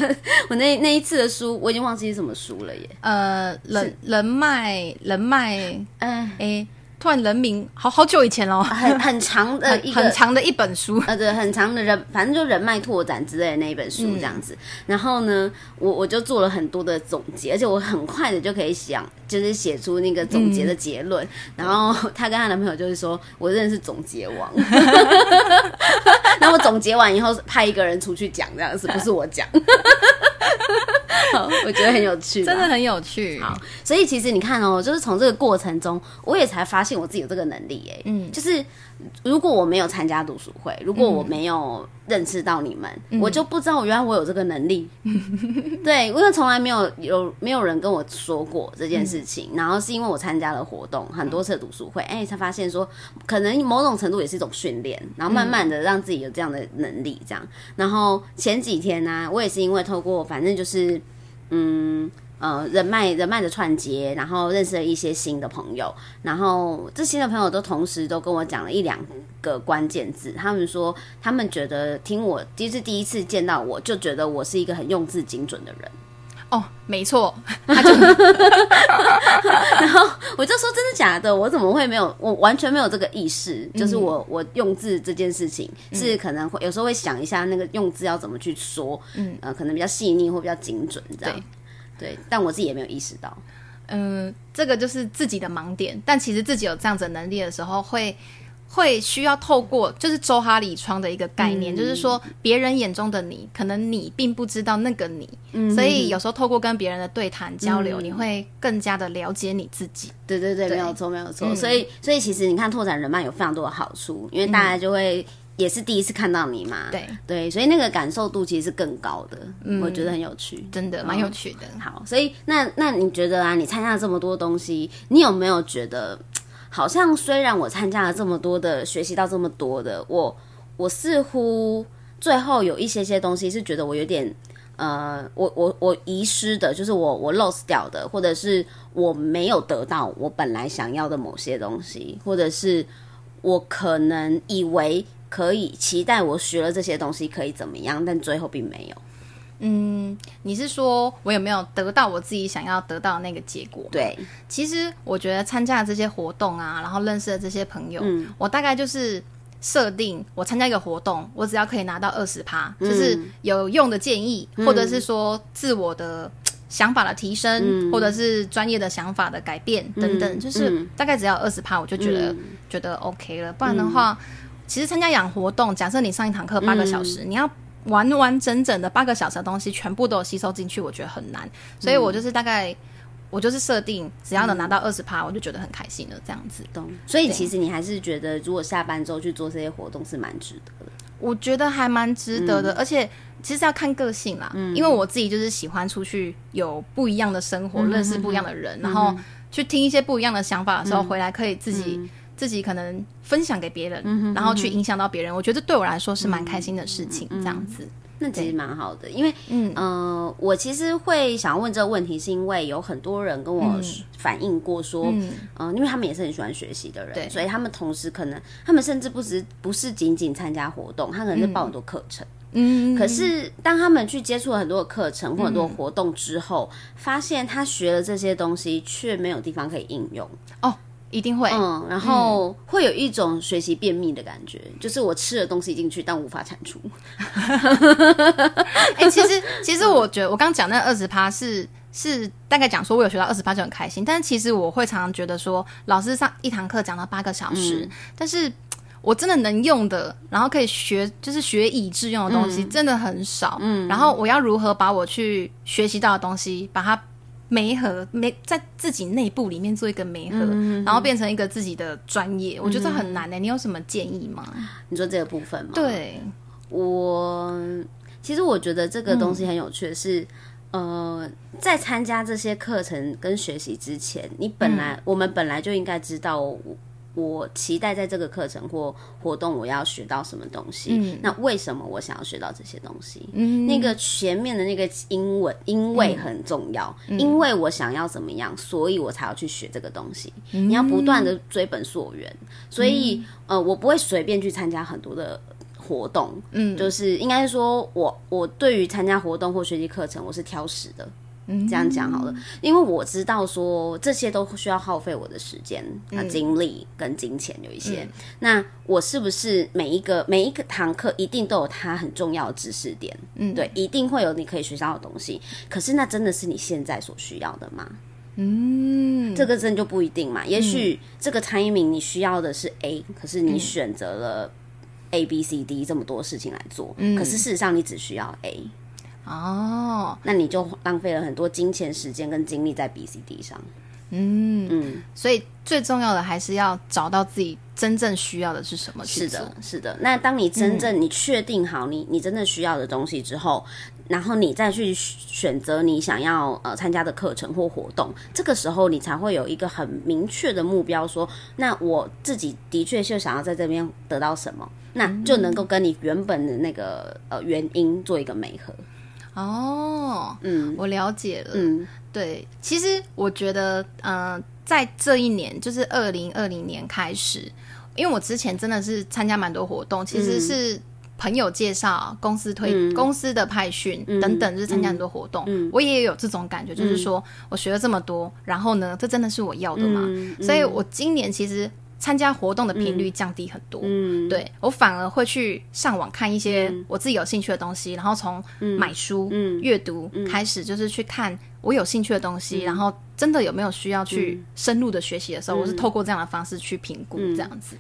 我那那一次的书我已经忘记是什么书了耶。呃，人人脉人脉，嗯诶。突然人名，好好久以前喽，很很长的 一很长的一本书，呃，对，很长的人，反正就人脉拓展之类的那一本书这样子。然后呢，我我就做了很多的总结，而且我很快的就可以想，就是写出那个总结的结论。然后 她跟她男朋友就是说，我认识总结王。那我总结完以后，派一个人出去讲这样子，不是我讲。我觉得很有趣，真的很有趣。好，所以其实你看哦，就是从这个过程中，我也才发现我自己有这个能力。哎，嗯，就是如果我没有参加读书会，如果我没有认识到你们，我就不知道原来我有这个能力。对，因为从来没有有没有人跟我说过这件事情，然后是因为我参加了活动很多次读书会，哎，才发现说可能某种程度也是一种训练，然后慢慢的让自己有这样的能力。这样，然后前几天呢，我也是因为透过反正就是。嗯呃人脉人脉的串接，然后认识了一些新的朋友，然后这新的朋友都同时都跟我讲了一两个关键字，他们说他们觉得听我第一次第一次见到我就觉得我是一个很用字精准的人。哦，没错，然后我就说真的假的？我怎么会没有？我完全没有这个意识，就是我我用字这件事情是可能会有时候会想一下那个用字要怎么去说，嗯呃，可能比较细腻或比较精准这样。对，但我自己也没有意识到。嗯，这个就是自己的盲点，但其实自己有这样子能力的时候会。会需要透过就是周哈里窗的一个概念，就是说别人眼中的你，可能你并不知道那个你，所以有时候透过跟别人的对谈交流，你会更加的了解你自己。对对对，没有错没有错。所以所以其实你看拓展人脉有非常多的好处，因为大家就会也是第一次看到你嘛，对对，所以那个感受度其实是更高的，我觉得很有趣，真的蛮有趣的。好，所以那那你觉得啊，你参加了这么多东西，你有没有觉得？好像虽然我参加了这么多的学习到这么多的，我我似乎最后有一些些东西是觉得我有点呃，我我我遗失的，就是我我 lost 掉的，或者是我没有得到我本来想要的某些东西，或者是我可能以为可以期待我学了这些东西可以怎么样，但最后并没有。嗯，你是说我有没有得到我自己想要得到的那个结果？对，其实我觉得参加这些活动啊，然后认识的这些朋友，我大概就是设定我参加一个活动，我只要可以拿到二十趴，就是有用的建议，或者是说自我的想法的提升，或者是专业的想法的改变等等，就是大概只要二十趴，我就觉得觉得 OK 了。不然的话，其实参加养活动，假设你上一堂课八个小时，你要。完完整整的八个小时的东西全部都有吸收进去，我觉得很难，所以我就是大概我就是设定，只要能拿到二十趴，我就觉得很开心了，这样子。懂。所以其实你还是觉得，如果下班之后去做这些活动是蛮值得的。我觉得还蛮值得的，而且其实要看个性啦，因为我自己就是喜欢出去有不一样的生活，认识不一样的人，然后去听一些不一样的想法的时候，回来可以自己。自己可能分享给别人，然后去影响到别人，我觉得对我来说是蛮开心的事情。这样子，那其实蛮好的。因为，嗯，呃，我其实会想要问这个问题，是因为有很多人跟我反映过说，嗯，因为他们也是很喜欢学习的人，所以他们同时可能，他们甚至不只不是仅仅参加活动，他可能是报很多课程。嗯，可是当他们去接触了很多的课程或很多活动之后，发现他学了这些东西，却没有地方可以应用。哦。一定会，嗯，然后会有一种学习便秘的感觉，就是我吃了东西进去，但无法产出。哎，其实其实我觉得我刚讲那二十趴是是大概讲说我有学到二十趴就很开心，但是其实我会常常觉得说，老师上一堂课讲到八个小时，但是我真的能用的，然后可以学就是学以致用的东西真的很少。嗯，然后我要如何把我去学习到的东西把它。媒合媒在自己内部里面做一个媒合，然后变成一个自己的专业，我觉得很难呢。你有什么建议吗？你说这个部分吗？对，我其实我觉得这个东西很有趣的是，呃，在参加这些课程跟学习之前，你本来我们本来就应该知道。我期待在这个课程或活动，我要学到什么东西？那为什么我想要学到这些东西？那个前面的那个英文，因为很重要，因为我想要怎么样，所以我才要去学这个东西。你要不断的追本溯源，所以呃，我不会随便去参加很多的活动。嗯，就是应该说，我我对于参加活动或学习课程，我是挑食的。这样讲好了，因为我知道说这些都需要耗费我的时间、啊精力跟金钱有一些。那我是不是每一个每一个堂课一定都有它很重要的知识点？嗯，对，一定会有你可以学到的东西。可是那真的是你现在所需要的吗？嗯，这个真就不一定嘛。也许这个 timing 你需要的是 A，可是你选择了 A、B、C、D 这么多事情来做，可是事实上你只需要 A。哦，那你就浪费了很多金钱、时间跟精力在 B、C、D 上。嗯嗯，所以最重要的还是要找到自己真正需要的是什么。是的，是的。那当你真正你确定好你你真正需要的东西之后，然后你再去选择你想要呃参加的课程或活动，这个时候你才会有一个很明确的目标，说那我自己的确就想要在这边得到什么，那就能够跟你原本的那个呃原因做一个美合。哦，嗯，我了解了。嗯，对，其实我觉得，嗯，在这一年，就是二零二零年开始，因为我之前真的是参加蛮多活动，其实是朋友介绍、公司推、公司的派训等等，就是参加很多活动，我也有这种感觉，就是说我学了这么多，然后呢，这真的是我要的吗？所以我今年其实。参加活动的频率降低很多，嗯，对我反而会去上网看一些我自己有兴趣的东西，然后从买书、阅读开始，就是去看我有兴趣的东西，然后真的有没有需要去深入的学习的时候，我是透过这样的方式去评估这样子。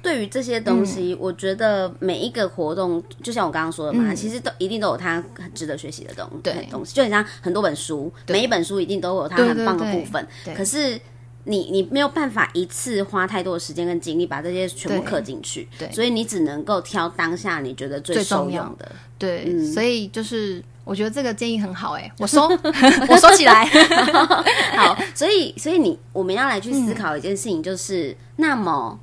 对于这些东西，我觉得每一个活动，就像我刚刚说的嘛，其实都一定都有它很值得学习的东东西，就很像很多本书，每一本书一定都有它很棒的部分，可是。你你没有办法一次花太多的时间跟精力把这些全部刻进去，对，所以你只能够挑当下你觉得最受用的，对，所以就是我觉得这个建议很好，哎，我收，我收起来，好，所以所以你我们要来去思考一件事情，就是那么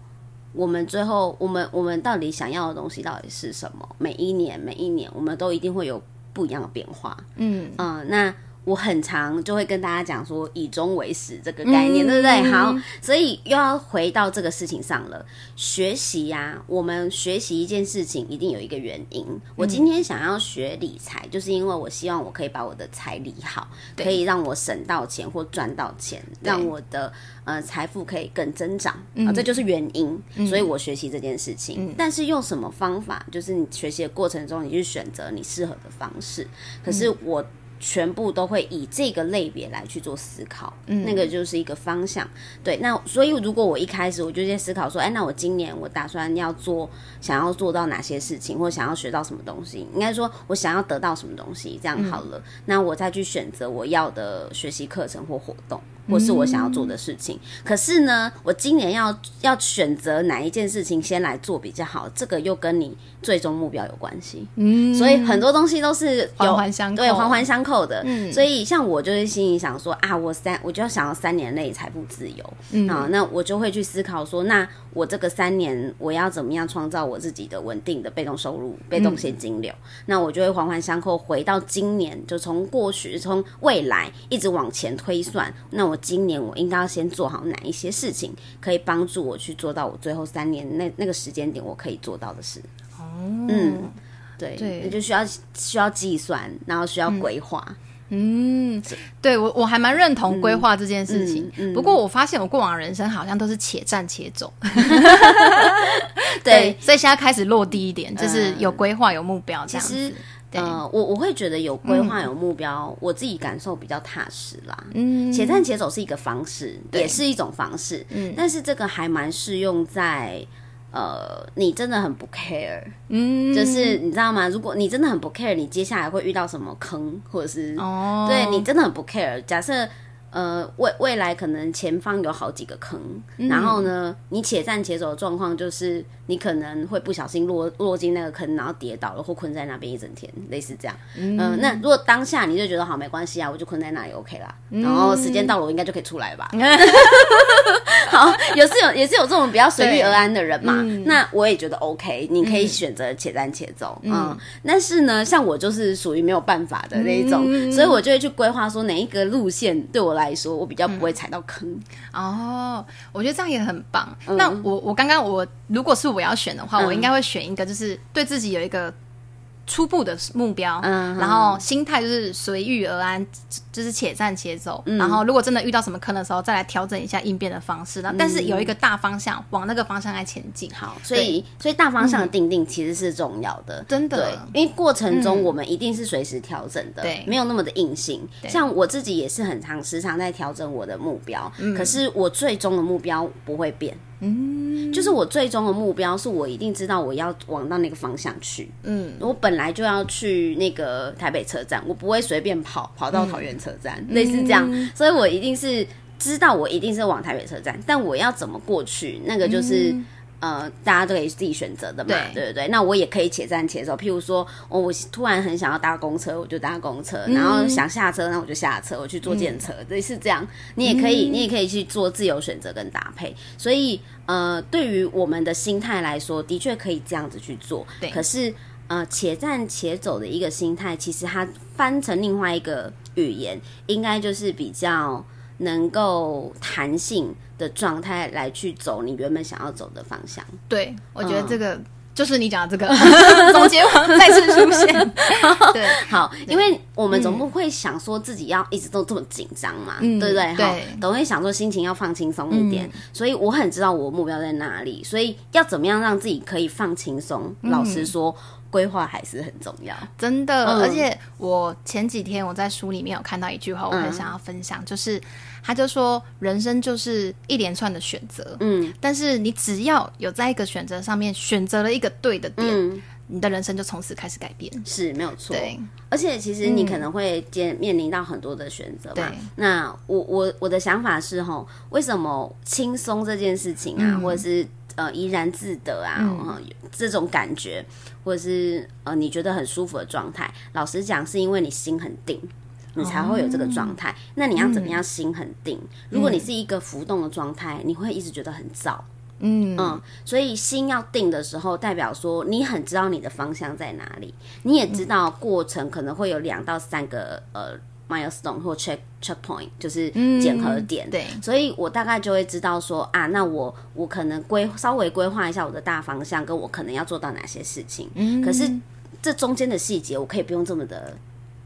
我们最后我们我们到底想要的东西到底是什么？每一年每一年我们都一定会有不一样的变化，嗯。嗯，那。我很常就会跟大家讲说以终为始这个概念，对不对？好，所以又要回到这个事情上了。学习呀，我们学习一件事情一定有一个原因。我今天想要学理财，就是因为我希望我可以把我的财理好，可以让我省到钱或赚到钱，让我的呃财富可以更增长啊，这就是原因。所以我学习这件事情，但是用什么方法？就是你学习的过程中，你去选择你适合的方式。可是我。全部都会以这个类别来去做思考，那个就是一个方向。对，那所以如果我一开始我就在思考说，哎，那我今年我打算要做，想要做到哪些事情，或想要学到什么东西？应该说我想要得到什么东西，这样好了，那我再去选择我要的学习课程或活动。或是我想要做的事情，可是呢，我今年要要选择哪一件事情先来做比较好，这个又跟你最终目标有关系。嗯，所以很多东西都是环环相扣对环环相扣的。嗯，所以像我就是心里想说啊，我三我就要想要三年内财富自由嗯啊，那我就会去思考说，那我这个三年我要怎么样创造我自己的稳定的被动收入、被动现金流？那我就会环环相扣，回到今年就从过去从未来一直往前推算。那我今年我应该要先做好哪一些事情，可以帮助我去做到我最后三年那那个时间点我可以做到的事。哦，嗯，对，对你，就需要需要计算，然后需要规划。嗯，对我我还蛮认同规划这件事情。不过我发现我过往人生好像都是且战且走。对，所以现在开始落地一点，就是有规划有目标这样子。呃，我我会觉得有规划有目标，我自己感受比较踏实啦。嗯，且战且走是一个方式，也是一种方式。嗯，但是这个还蛮适用在呃，你真的很不 care，嗯，就是你知道吗？如果你真的很不 care，你接下来会遇到什么坑，或者是哦，对你真的很不 care。假设。呃，未未来可能前方有好几个坑，然后呢，你且战且走的状况就是你可能会不小心落落进那个坑，然后跌倒了或困在那边一整天，类似这样。嗯，那如果当下你就觉得好没关系啊，我就困在那里 OK 啦，然后时间到了我应该就可以出来吧。好，也是有也是有这种比较随遇而安的人嘛。那我也觉得 OK，你可以选择且战且走。嗯，但是呢，像我就是属于没有办法的那一种，所以我就会去规划说哪一个路线对我来。来说，我比较不会踩到坑哦。我觉得这样也很棒。那我我刚刚我如果是我要选的话，我应该会选一个，就是对自己有一个。初步的目标，嗯，然后心态就是随遇而安，就是且战且走。然后如果真的遇到什么坑的时候，再来调整一下应变的方式。但是有一个大方向，往那个方向来前进。好，所以所以大方向的定定其实是重要的，真的。对因为过程中我们一定是随时调整的，对，没有那么的硬性。像我自己也是很常时常在调整我的目标，可是我最终的目标不会变。嗯，就是我最终的目标是我一定知道我要往到那个方向去。嗯，我本来就要去那个台北车站，我不会随便跑跑到桃园车站，类似这样，所以我一定是知道我一定是往台北车站，但我要怎么过去，那个就是。呃，大家都可以自己选择的嘛，对不对？那我也可以且战且走。譬如说，我突然很想要搭公车，我就搭公车；然后想下车，那我就下车，我去坐电车。对，是这样，你也可以，你也可以去做自由选择跟搭配。所以，呃，对于我们的心态来说，的确可以这样子去做。对，可是。呃且战且走的一个心态，其实它翻成另外一个语言，应该就是比较能够弹性的状态来去走你原本想要走的方向。对，我觉得这个。就是你讲的这个 总结王再次出现，对，好，因为我们总不会想说自己要一直都这么紧张嘛，对不对？好，总会想说心情要放轻松一点，所以我很知道我目标在哪里，所以要怎么样让自己可以放轻松？老实说。规划还是很重要，真的。而且我前几天我在书里面有看到一句话，我很想要分享，就是他就说人生就是一连串的选择，嗯，但是你只要有在一个选择上面选择了一个对的点，你的人生就从此开始改变，是没有错。对，而且其实你可能会接面临到很多的选择嘛。那我我我的想法是吼，为什么轻松这件事情啊，或者是。呃，怡然自得啊，这种感觉，或者是呃，你觉得很舒服的状态。老实讲，是因为你心很定，你才会有这个状态。那你要怎么样心很定？如果你是一个浮动的状态，你会一直觉得很燥。嗯嗯，所以心要定的时候，代表说你很知道你的方向在哪里，你也知道过程可能会有两到三个呃。Milestone 或 check checkpoint 就是检核点，对，所以我大概就会知道说啊，那我我可能规稍微规划一下我的大方向，跟我可能要做到哪些事情。嗯，可是这中间的细节，我可以不用这么的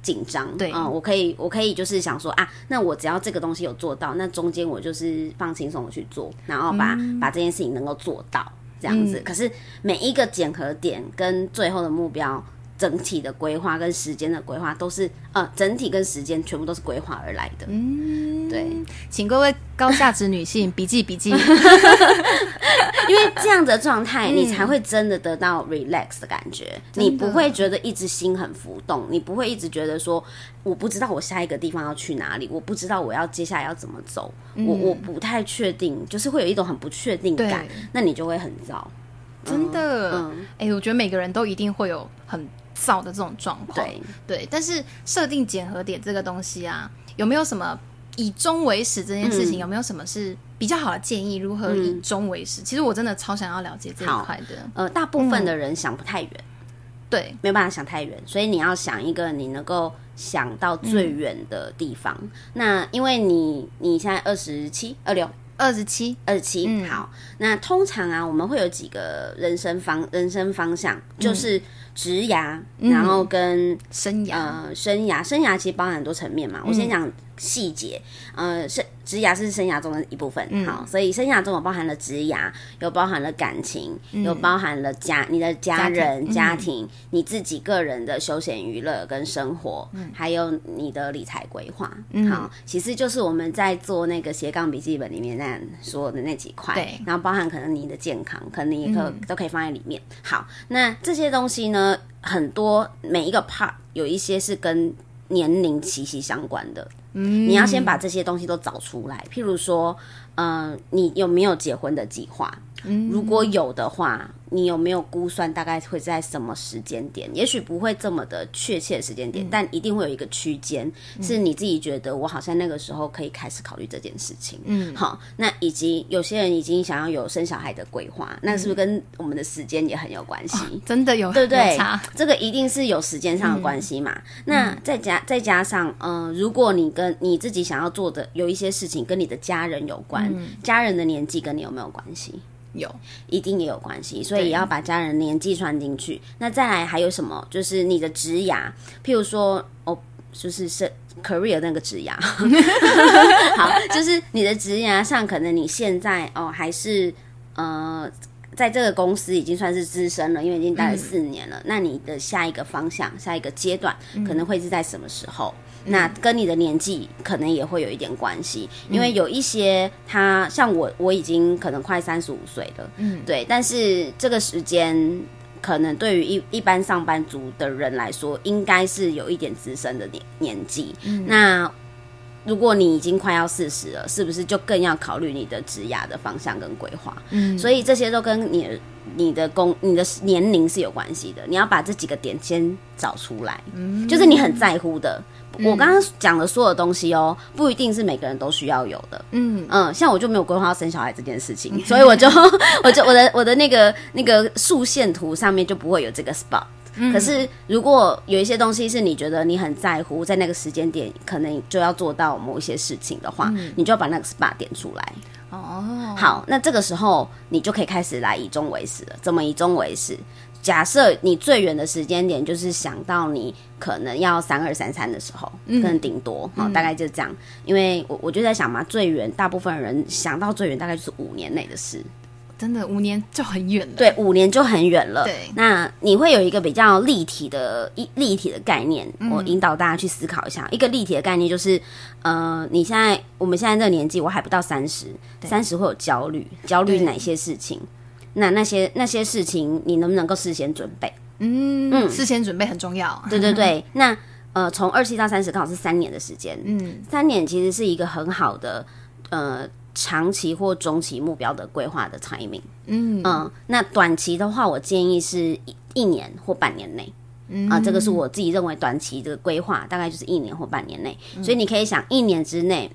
紧张。对，嗯，我可以我可以就是想说啊，那我只要这个东西有做到，那中间我就是放轻松的去做，然后把把这件事情能够做到这样子。可是每一个检核点跟最后的目标。整体的规划跟时间的规划都是，呃，整体跟时间全部都是规划而来的。嗯，对，请各位高价值女性笔记笔记，因为这样的状态，你才会真的得到 relax 的感觉。你不会觉得一直心很浮动，你不会一直觉得说，我不知道我下一个地方要去哪里，我不知道我要接下来要怎么走，我我不太确定，就是会有一种很不确定感，那你就会很糟。真的，哎，我觉得每个人都一定会有很。造的这种状况，对对，但是设定检核点这个东西啊，有没有什么以终为始这件事情，有没有什么是比较好的建议？如何以终为始？其实我真的超想要了解这一块的。呃，大部分的人想不太远，对，没有办法想太远，所以你要想一个你能够想到最远的地方。那因为你你现在二十七二六。二十七，二十七，好。那通常啊，我们会有几个人生方人生方向，就是职涯，然后跟生涯，呃，生涯，生涯其实包含很多层面嘛。我先讲细节，呃，是。职涯是生涯中的一部分，好，所以生涯中有包含了职涯，有包含了感情，有包含了家，你的家人、家庭，你自己个人的休闲娱乐跟生活，还有你的理财规划，好，其实就是我们在做那个斜杠笔记本里面那样说的那几块，对，然后包含可能你的健康，可能你可都可以放在里面。好，那这些东西呢，很多每一个 part 有一些是跟年龄息息相关的。你要先把这些东西都找出来，譬如说，嗯，你有没有结婚的计划？如果有的话。你有没有估算大概会在什么时间点？也许不会这么的确切的时间点，但一定会有一个区间，是你自己觉得我好像那个时候可以开始考虑这件事情。嗯，好，那以及有些人已经想要有生小孩的规划，那是不是跟我们的时间也很有关系？真的有，对不对？这个一定是有时间上的关系嘛？那再加再加上，嗯，如果你跟你自己想要做的有一些事情跟你的家人有关，家人的年纪跟你有没有关系？有，一定也有关系，所以也要把家人年纪算进去。那再来还有什么？就是你的职涯，譬如说哦，就是是 career 那个职涯，好，就是你的职涯上，可能你现在哦还是呃，在这个公司已经算是资深了，因为已经待了四年了。那你的下一个方向、下一个阶段，可能会是在什么时候？那跟你的年纪可能也会有一点关系，因为有一些他像我，我已经可能快三十五岁了，嗯，对，但是这个时间可能对于一一般上班族的人来说，应该是有一点资深的年年纪。那如果你已经快要四十了，是不是就更要考虑你的职涯的方向跟规划？嗯，所以这些都跟你你的工你的年龄是有关系的，你要把这几个点先找出来，嗯，就是你很在乎的。我刚刚讲的所有东西哦，不一定是每个人都需要有的。嗯嗯，像我就没有规划生小孩这件事情，所以我就 我就我的我的那个那个竖线图上面就不会有这个 spot。可是如果有一些东西是你觉得你很在乎，在那个时间点可能就要做到某一些事情的话，你就要把那个 SPA 点出来。哦，好，那这个时候你就可以开始来以终为始了。怎么以终为始？假设你最远的时间点就是想到你可能要三二三三的时候，可能顶多好，大概就这样。因为我我就在想嘛，最远大部分人想到最远大概就是五年内的事。真的五年就很远了，对，五年就很远了。对，那你会有一个比较立体的一立体的概念，我引导大家去思考一下。一个立体的概念就是，呃，你现在我们现在这个年纪，我还不到三十，三十会有焦虑，焦虑哪些事情？那那些那些事情，你能不能够事先准备？嗯嗯，事先准备很重要。对对对，那呃，从二七到三十刚好是三年的时间，嗯，三年其实是一个很好的呃。长期或中期目标的规划的 timing，嗯嗯，那短期的话，我建议是一一年或半年内，啊，这个是我自己认为短期的规划，大概就是一年或半年内。所以你可以想，一年之内、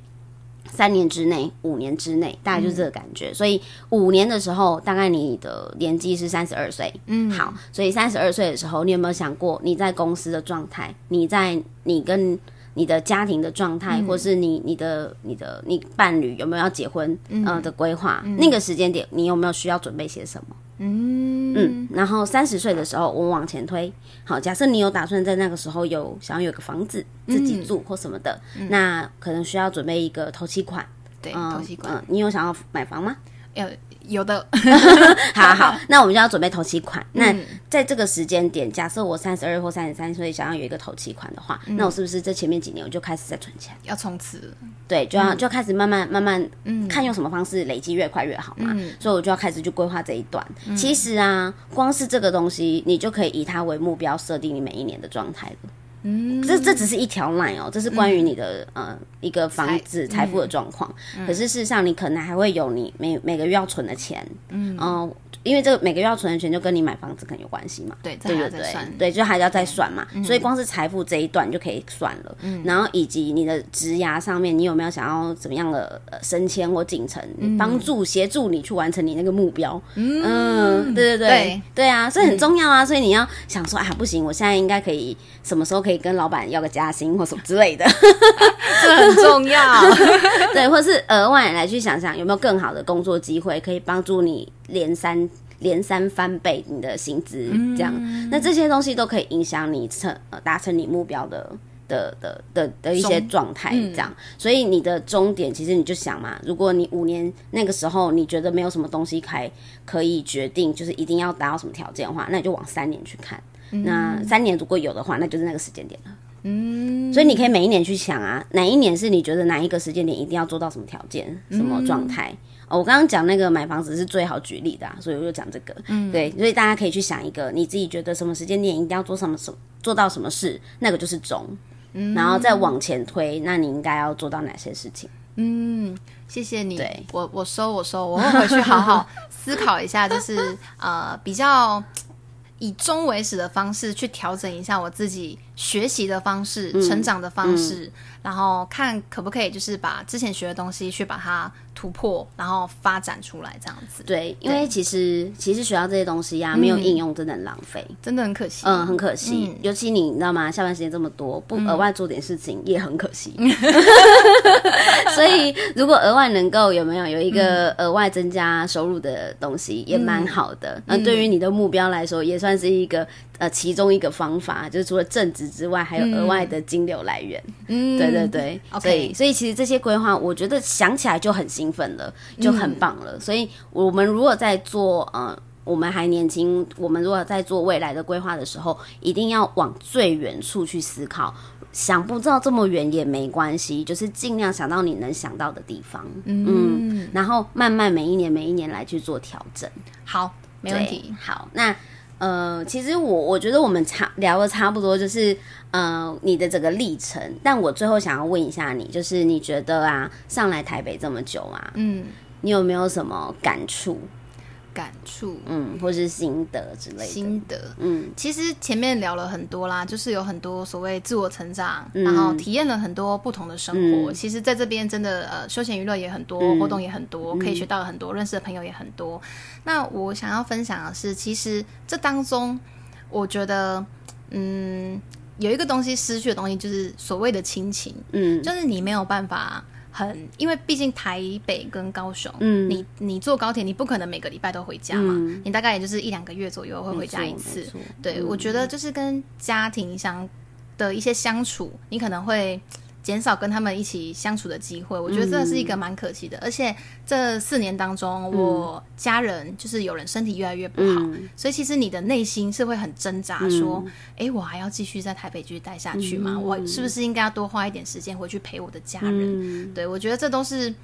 三年之内、五年之内，大概就是这个感觉。所以五年的时候，大概你的年纪是三十二岁，嗯，好，所以三十二岁的时候，你有没有想过你在公司的状态？你在你跟你的家庭的状态，或是你你的你的你伴侣有没有要结婚呃的规划？那个时间点，你有没有需要准备些什么？嗯嗯。然后三十岁的时候，我往前推。好，假设你有打算在那个时候有想要有个房子自己住或什么的，那可能需要准备一个头期款。对，头期款。你有想要买房吗？要。有的，好好，那我们就要准备投期款。那在这个时间点，假设我三十二或三十三岁想要有一个投期款的话，那我是不是这前面几年我就开始在存钱？要从此，对，就要就开始慢慢慢慢，嗯看用什么方式累积越快越好嘛。所以我就要开始去规划这一段。其实啊，光是这个东西，你就可以以它为目标，设定你每一年的状态了。嗯，这这只是一条 line 哦，这是关于你的呃一个房子财富的状况。可是事实上，你可能还会有你每每个月要存的钱，嗯，哦。因为这个每个月要存的钱就跟你买房子可能有关系嘛，对对对对，对就还要再算嘛，所以光是财富这一段就可以算了，然后以及你的职涯上面，你有没有想要怎么样的升迁或进程，帮助协助你去完成你那个目标，嗯，对对对对。啊，所以很重要啊，所以你要想说啊，不行，我现在应该可以什么时候可以跟老板要个加薪或什么之类的，这很重要，对，或是额外来去想想有没有更好的工作机会可以帮助你。连三连三翻倍你的薪资，这样，那这些东西都可以影响你成达成你目标的的的的的一些状态，这样。所以你的终点其实你就想嘛，如果你五年那个时候你觉得没有什么东西还可以决定，就是一定要达到什么条件的话，那你就往三年去看。那三年如果有的话，那就是那个时间点了。嗯，所以你可以每一年去想啊，哪一年是你觉得哪一个时间点一定要做到什么条件、什么状态。哦我刚刚讲那个买房子是最好举例的，所以我就讲这个。嗯，对，所以大家可以去想一个你自己觉得什么时间点一定要做什么什做到什么事，那个就是中。嗯，然后再往前推，那你应该要做到哪些事情？嗯，谢谢你。对，我我收我收，我会回去好好思考一下，就是呃比较以终为始的方式去调整一下我自己学习的方式、成长的方式，然后看可不可以就是把之前学的东西去把它。突破，然后发展出来这样子。对，因为其实其实学到这些东西呀，没有应用真的很浪费，真的很可惜。嗯，很可惜。尤其你知道吗？下班时间这么多，不额外做点事情也很可惜。所以，如果额外能够有没有有一个额外增加收入的东西，也蛮好的。那对于你的目标来说，也算是一个呃其中一个方法，就是除了正职之外，还有额外的金流来源。嗯，对对对。所以，所以其实这些规划，我觉得想起来就很兴奋了就很棒了，所以我们如果在做呃，我们还年轻，我们如果在做未来的规划的时候，一定要往最远处去思考。想不到这么远也没关系，就是尽量想到你能想到的地方，嗯，然后慢慢每一年每一年来去做调整。好，没问题。好，那。呃，其实我我觉得我们差聊的差不多，就是呃你的整个历程。但我最后想要问一下你，就是你觉得啊，上来台北这么久啊，嗯，你有没有什么感触？感触，嗯，或是心得之类的。心得，嗯，其实前面聊了很多啦，就是有很多所谓自我成长，然后体验了很多不同的生活。其实，在这边真的呃，休闲娱乐也很多，活动也很多，可以学到很多，认识的朋友也很多。那我想要分享的是，其实这当中我觉得，嗯，有一个东西失去的东西就是所谓的亲情，嗯，就是你没有办法。很，因为毕竟台北跟高雄，嗯，你你坐高铁，你不可能每个礼拜都回家嘛，你大概也就是一两个月左右会回家一次。对，我觉得就是跟家庭相的一些相处，你可能会。减少跟他们一起相处的机会，我觉得这是一个蛮可惜的。而且这四年当中，我家人就是有人身体越来越不好，所以其实你的内心是会很挣扎，说：“哎，我还要继续在台北继续待下去吗？我是不是应该要多花一点时间回去陪我的家人？”对，我觉得这都是，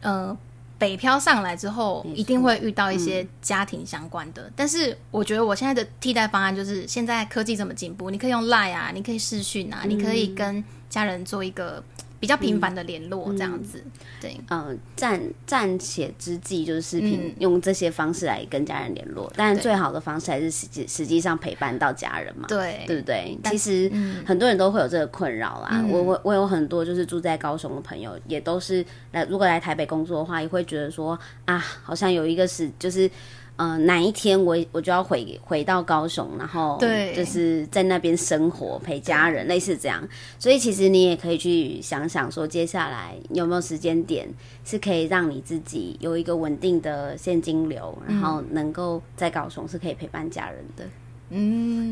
呃。北漂上来之后，一定会遇到一些家庭相关的。但是我觉得我现在的替代方案就是，现在科技这么进步，你可以用 Line 啊，你可以视讯啊，你可以跟家人做一个。比较频繁的联络这样子，对，嗯，暂暂且之计就是视频，用这些方式来跟家人联络，但最好的方式还是实际实际上陪伴到家人嘛，对，对不对？其实很多人都会有这个困扰啦，我我我有很多就是住在高雄的朋友，也都是来如果来台北工作的话，也会觉得说啊，好像有一个是就是。嗯，哪一天我我就要回回到高雄，然后对，就是在那边生活陪家人，类似这样。所以其实你也可以去想想，说接下来有没有时间点是可以让你自己有一个稳定的现金流，然后能够在高雄是可以陪伴家人的。嗯，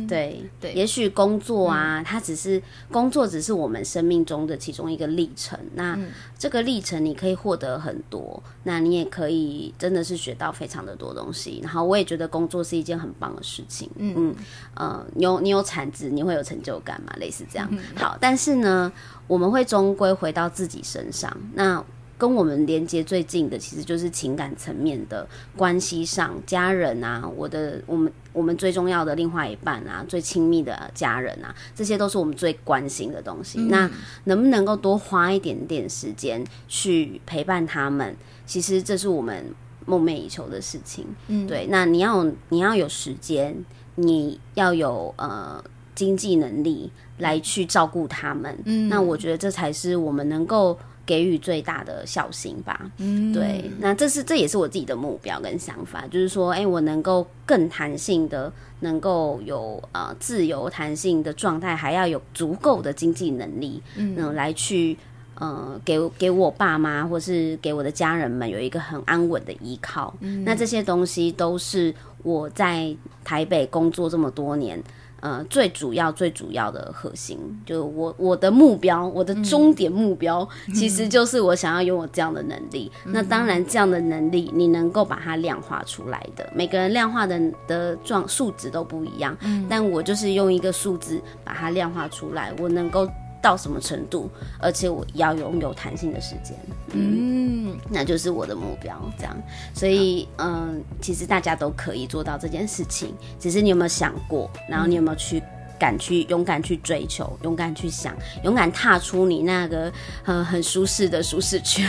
对对，也许工作啊，它只是工作，只是我们生命中的其中一个历程。那这个历程你可以获得很多，那你也可以真的是学到非常的多东西。然后我也觉得工作是一件很棒的事情。嗯嗯，呃，你有你有产值，你会有成就感嘛？类似这样。好，但是呢，我们会终归回到自己身上。那跟我们连接最近的，其实就是情感层面的关系上，家人啊，我的我们我们最重要的另外一半啊，最亲密的家人啊，这些都是我们最关心的东西。那能不能够多花一点点时间去陪伴他们？其实这是我们梦寐以求的事情。嗯，对。那你要你要有时间，你要有呃经济能力来去照顾他们。嗯，那我觉得这才是我们能够。给予最大的孝心吧，嗯，对，那这是这也是我自己的目标跟想法，就是说，哎，我能够更弹性的，能够有呃自由弹性的状态，还要有足够的经济能力，嗯，来去呃给给我爸妈或是给我的家人们有一个很安稳的依靠，那这些东西都是我在台北工作这么多年。呃，最主要、最主要的核心，就我我的目标，我的终点目标，其实就是我想要拥有这样的能力。那当然，这样的能力你能够把它量化出来的，每个人量化的的状数值都不一样。嗯，但我就是用一个数字把它量化出来，我能够。到什么程度，而且我要拥有弹性的时间，嗯，那就是我的目标。这样，所以，嗯，其实大家都可以做到这件事情，只是你有没有想过，然后你有没有去。敢去勇敢去追求，勇敢去想，勇敢踏出你那个呃很舒适的舒适圈。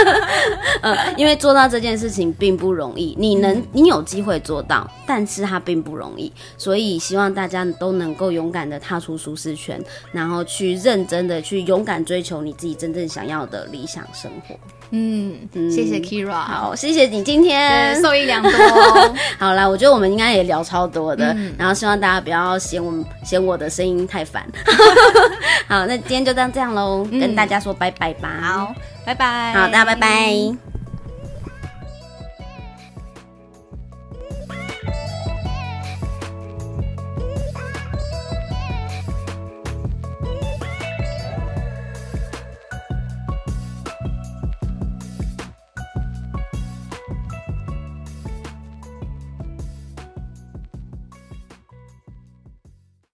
呃，因为做到这件事情并不容易，你能你有机会做到，但是它并不容易。所以希望大家都能够勇敢的踏出舒适圈，然后去认真的去勇敢追求你自己真正想要的理想生活。嗯，谢谢 Kira，好，谢谢你今天受益良多。好啦，我觉得我们应该也聊超多的，然后希望大家不要嫌我们嫌我的声音太烦。好，那今天就当这样喽，跟大家说拜拜吧。好，拜拜。好，大家拜拜。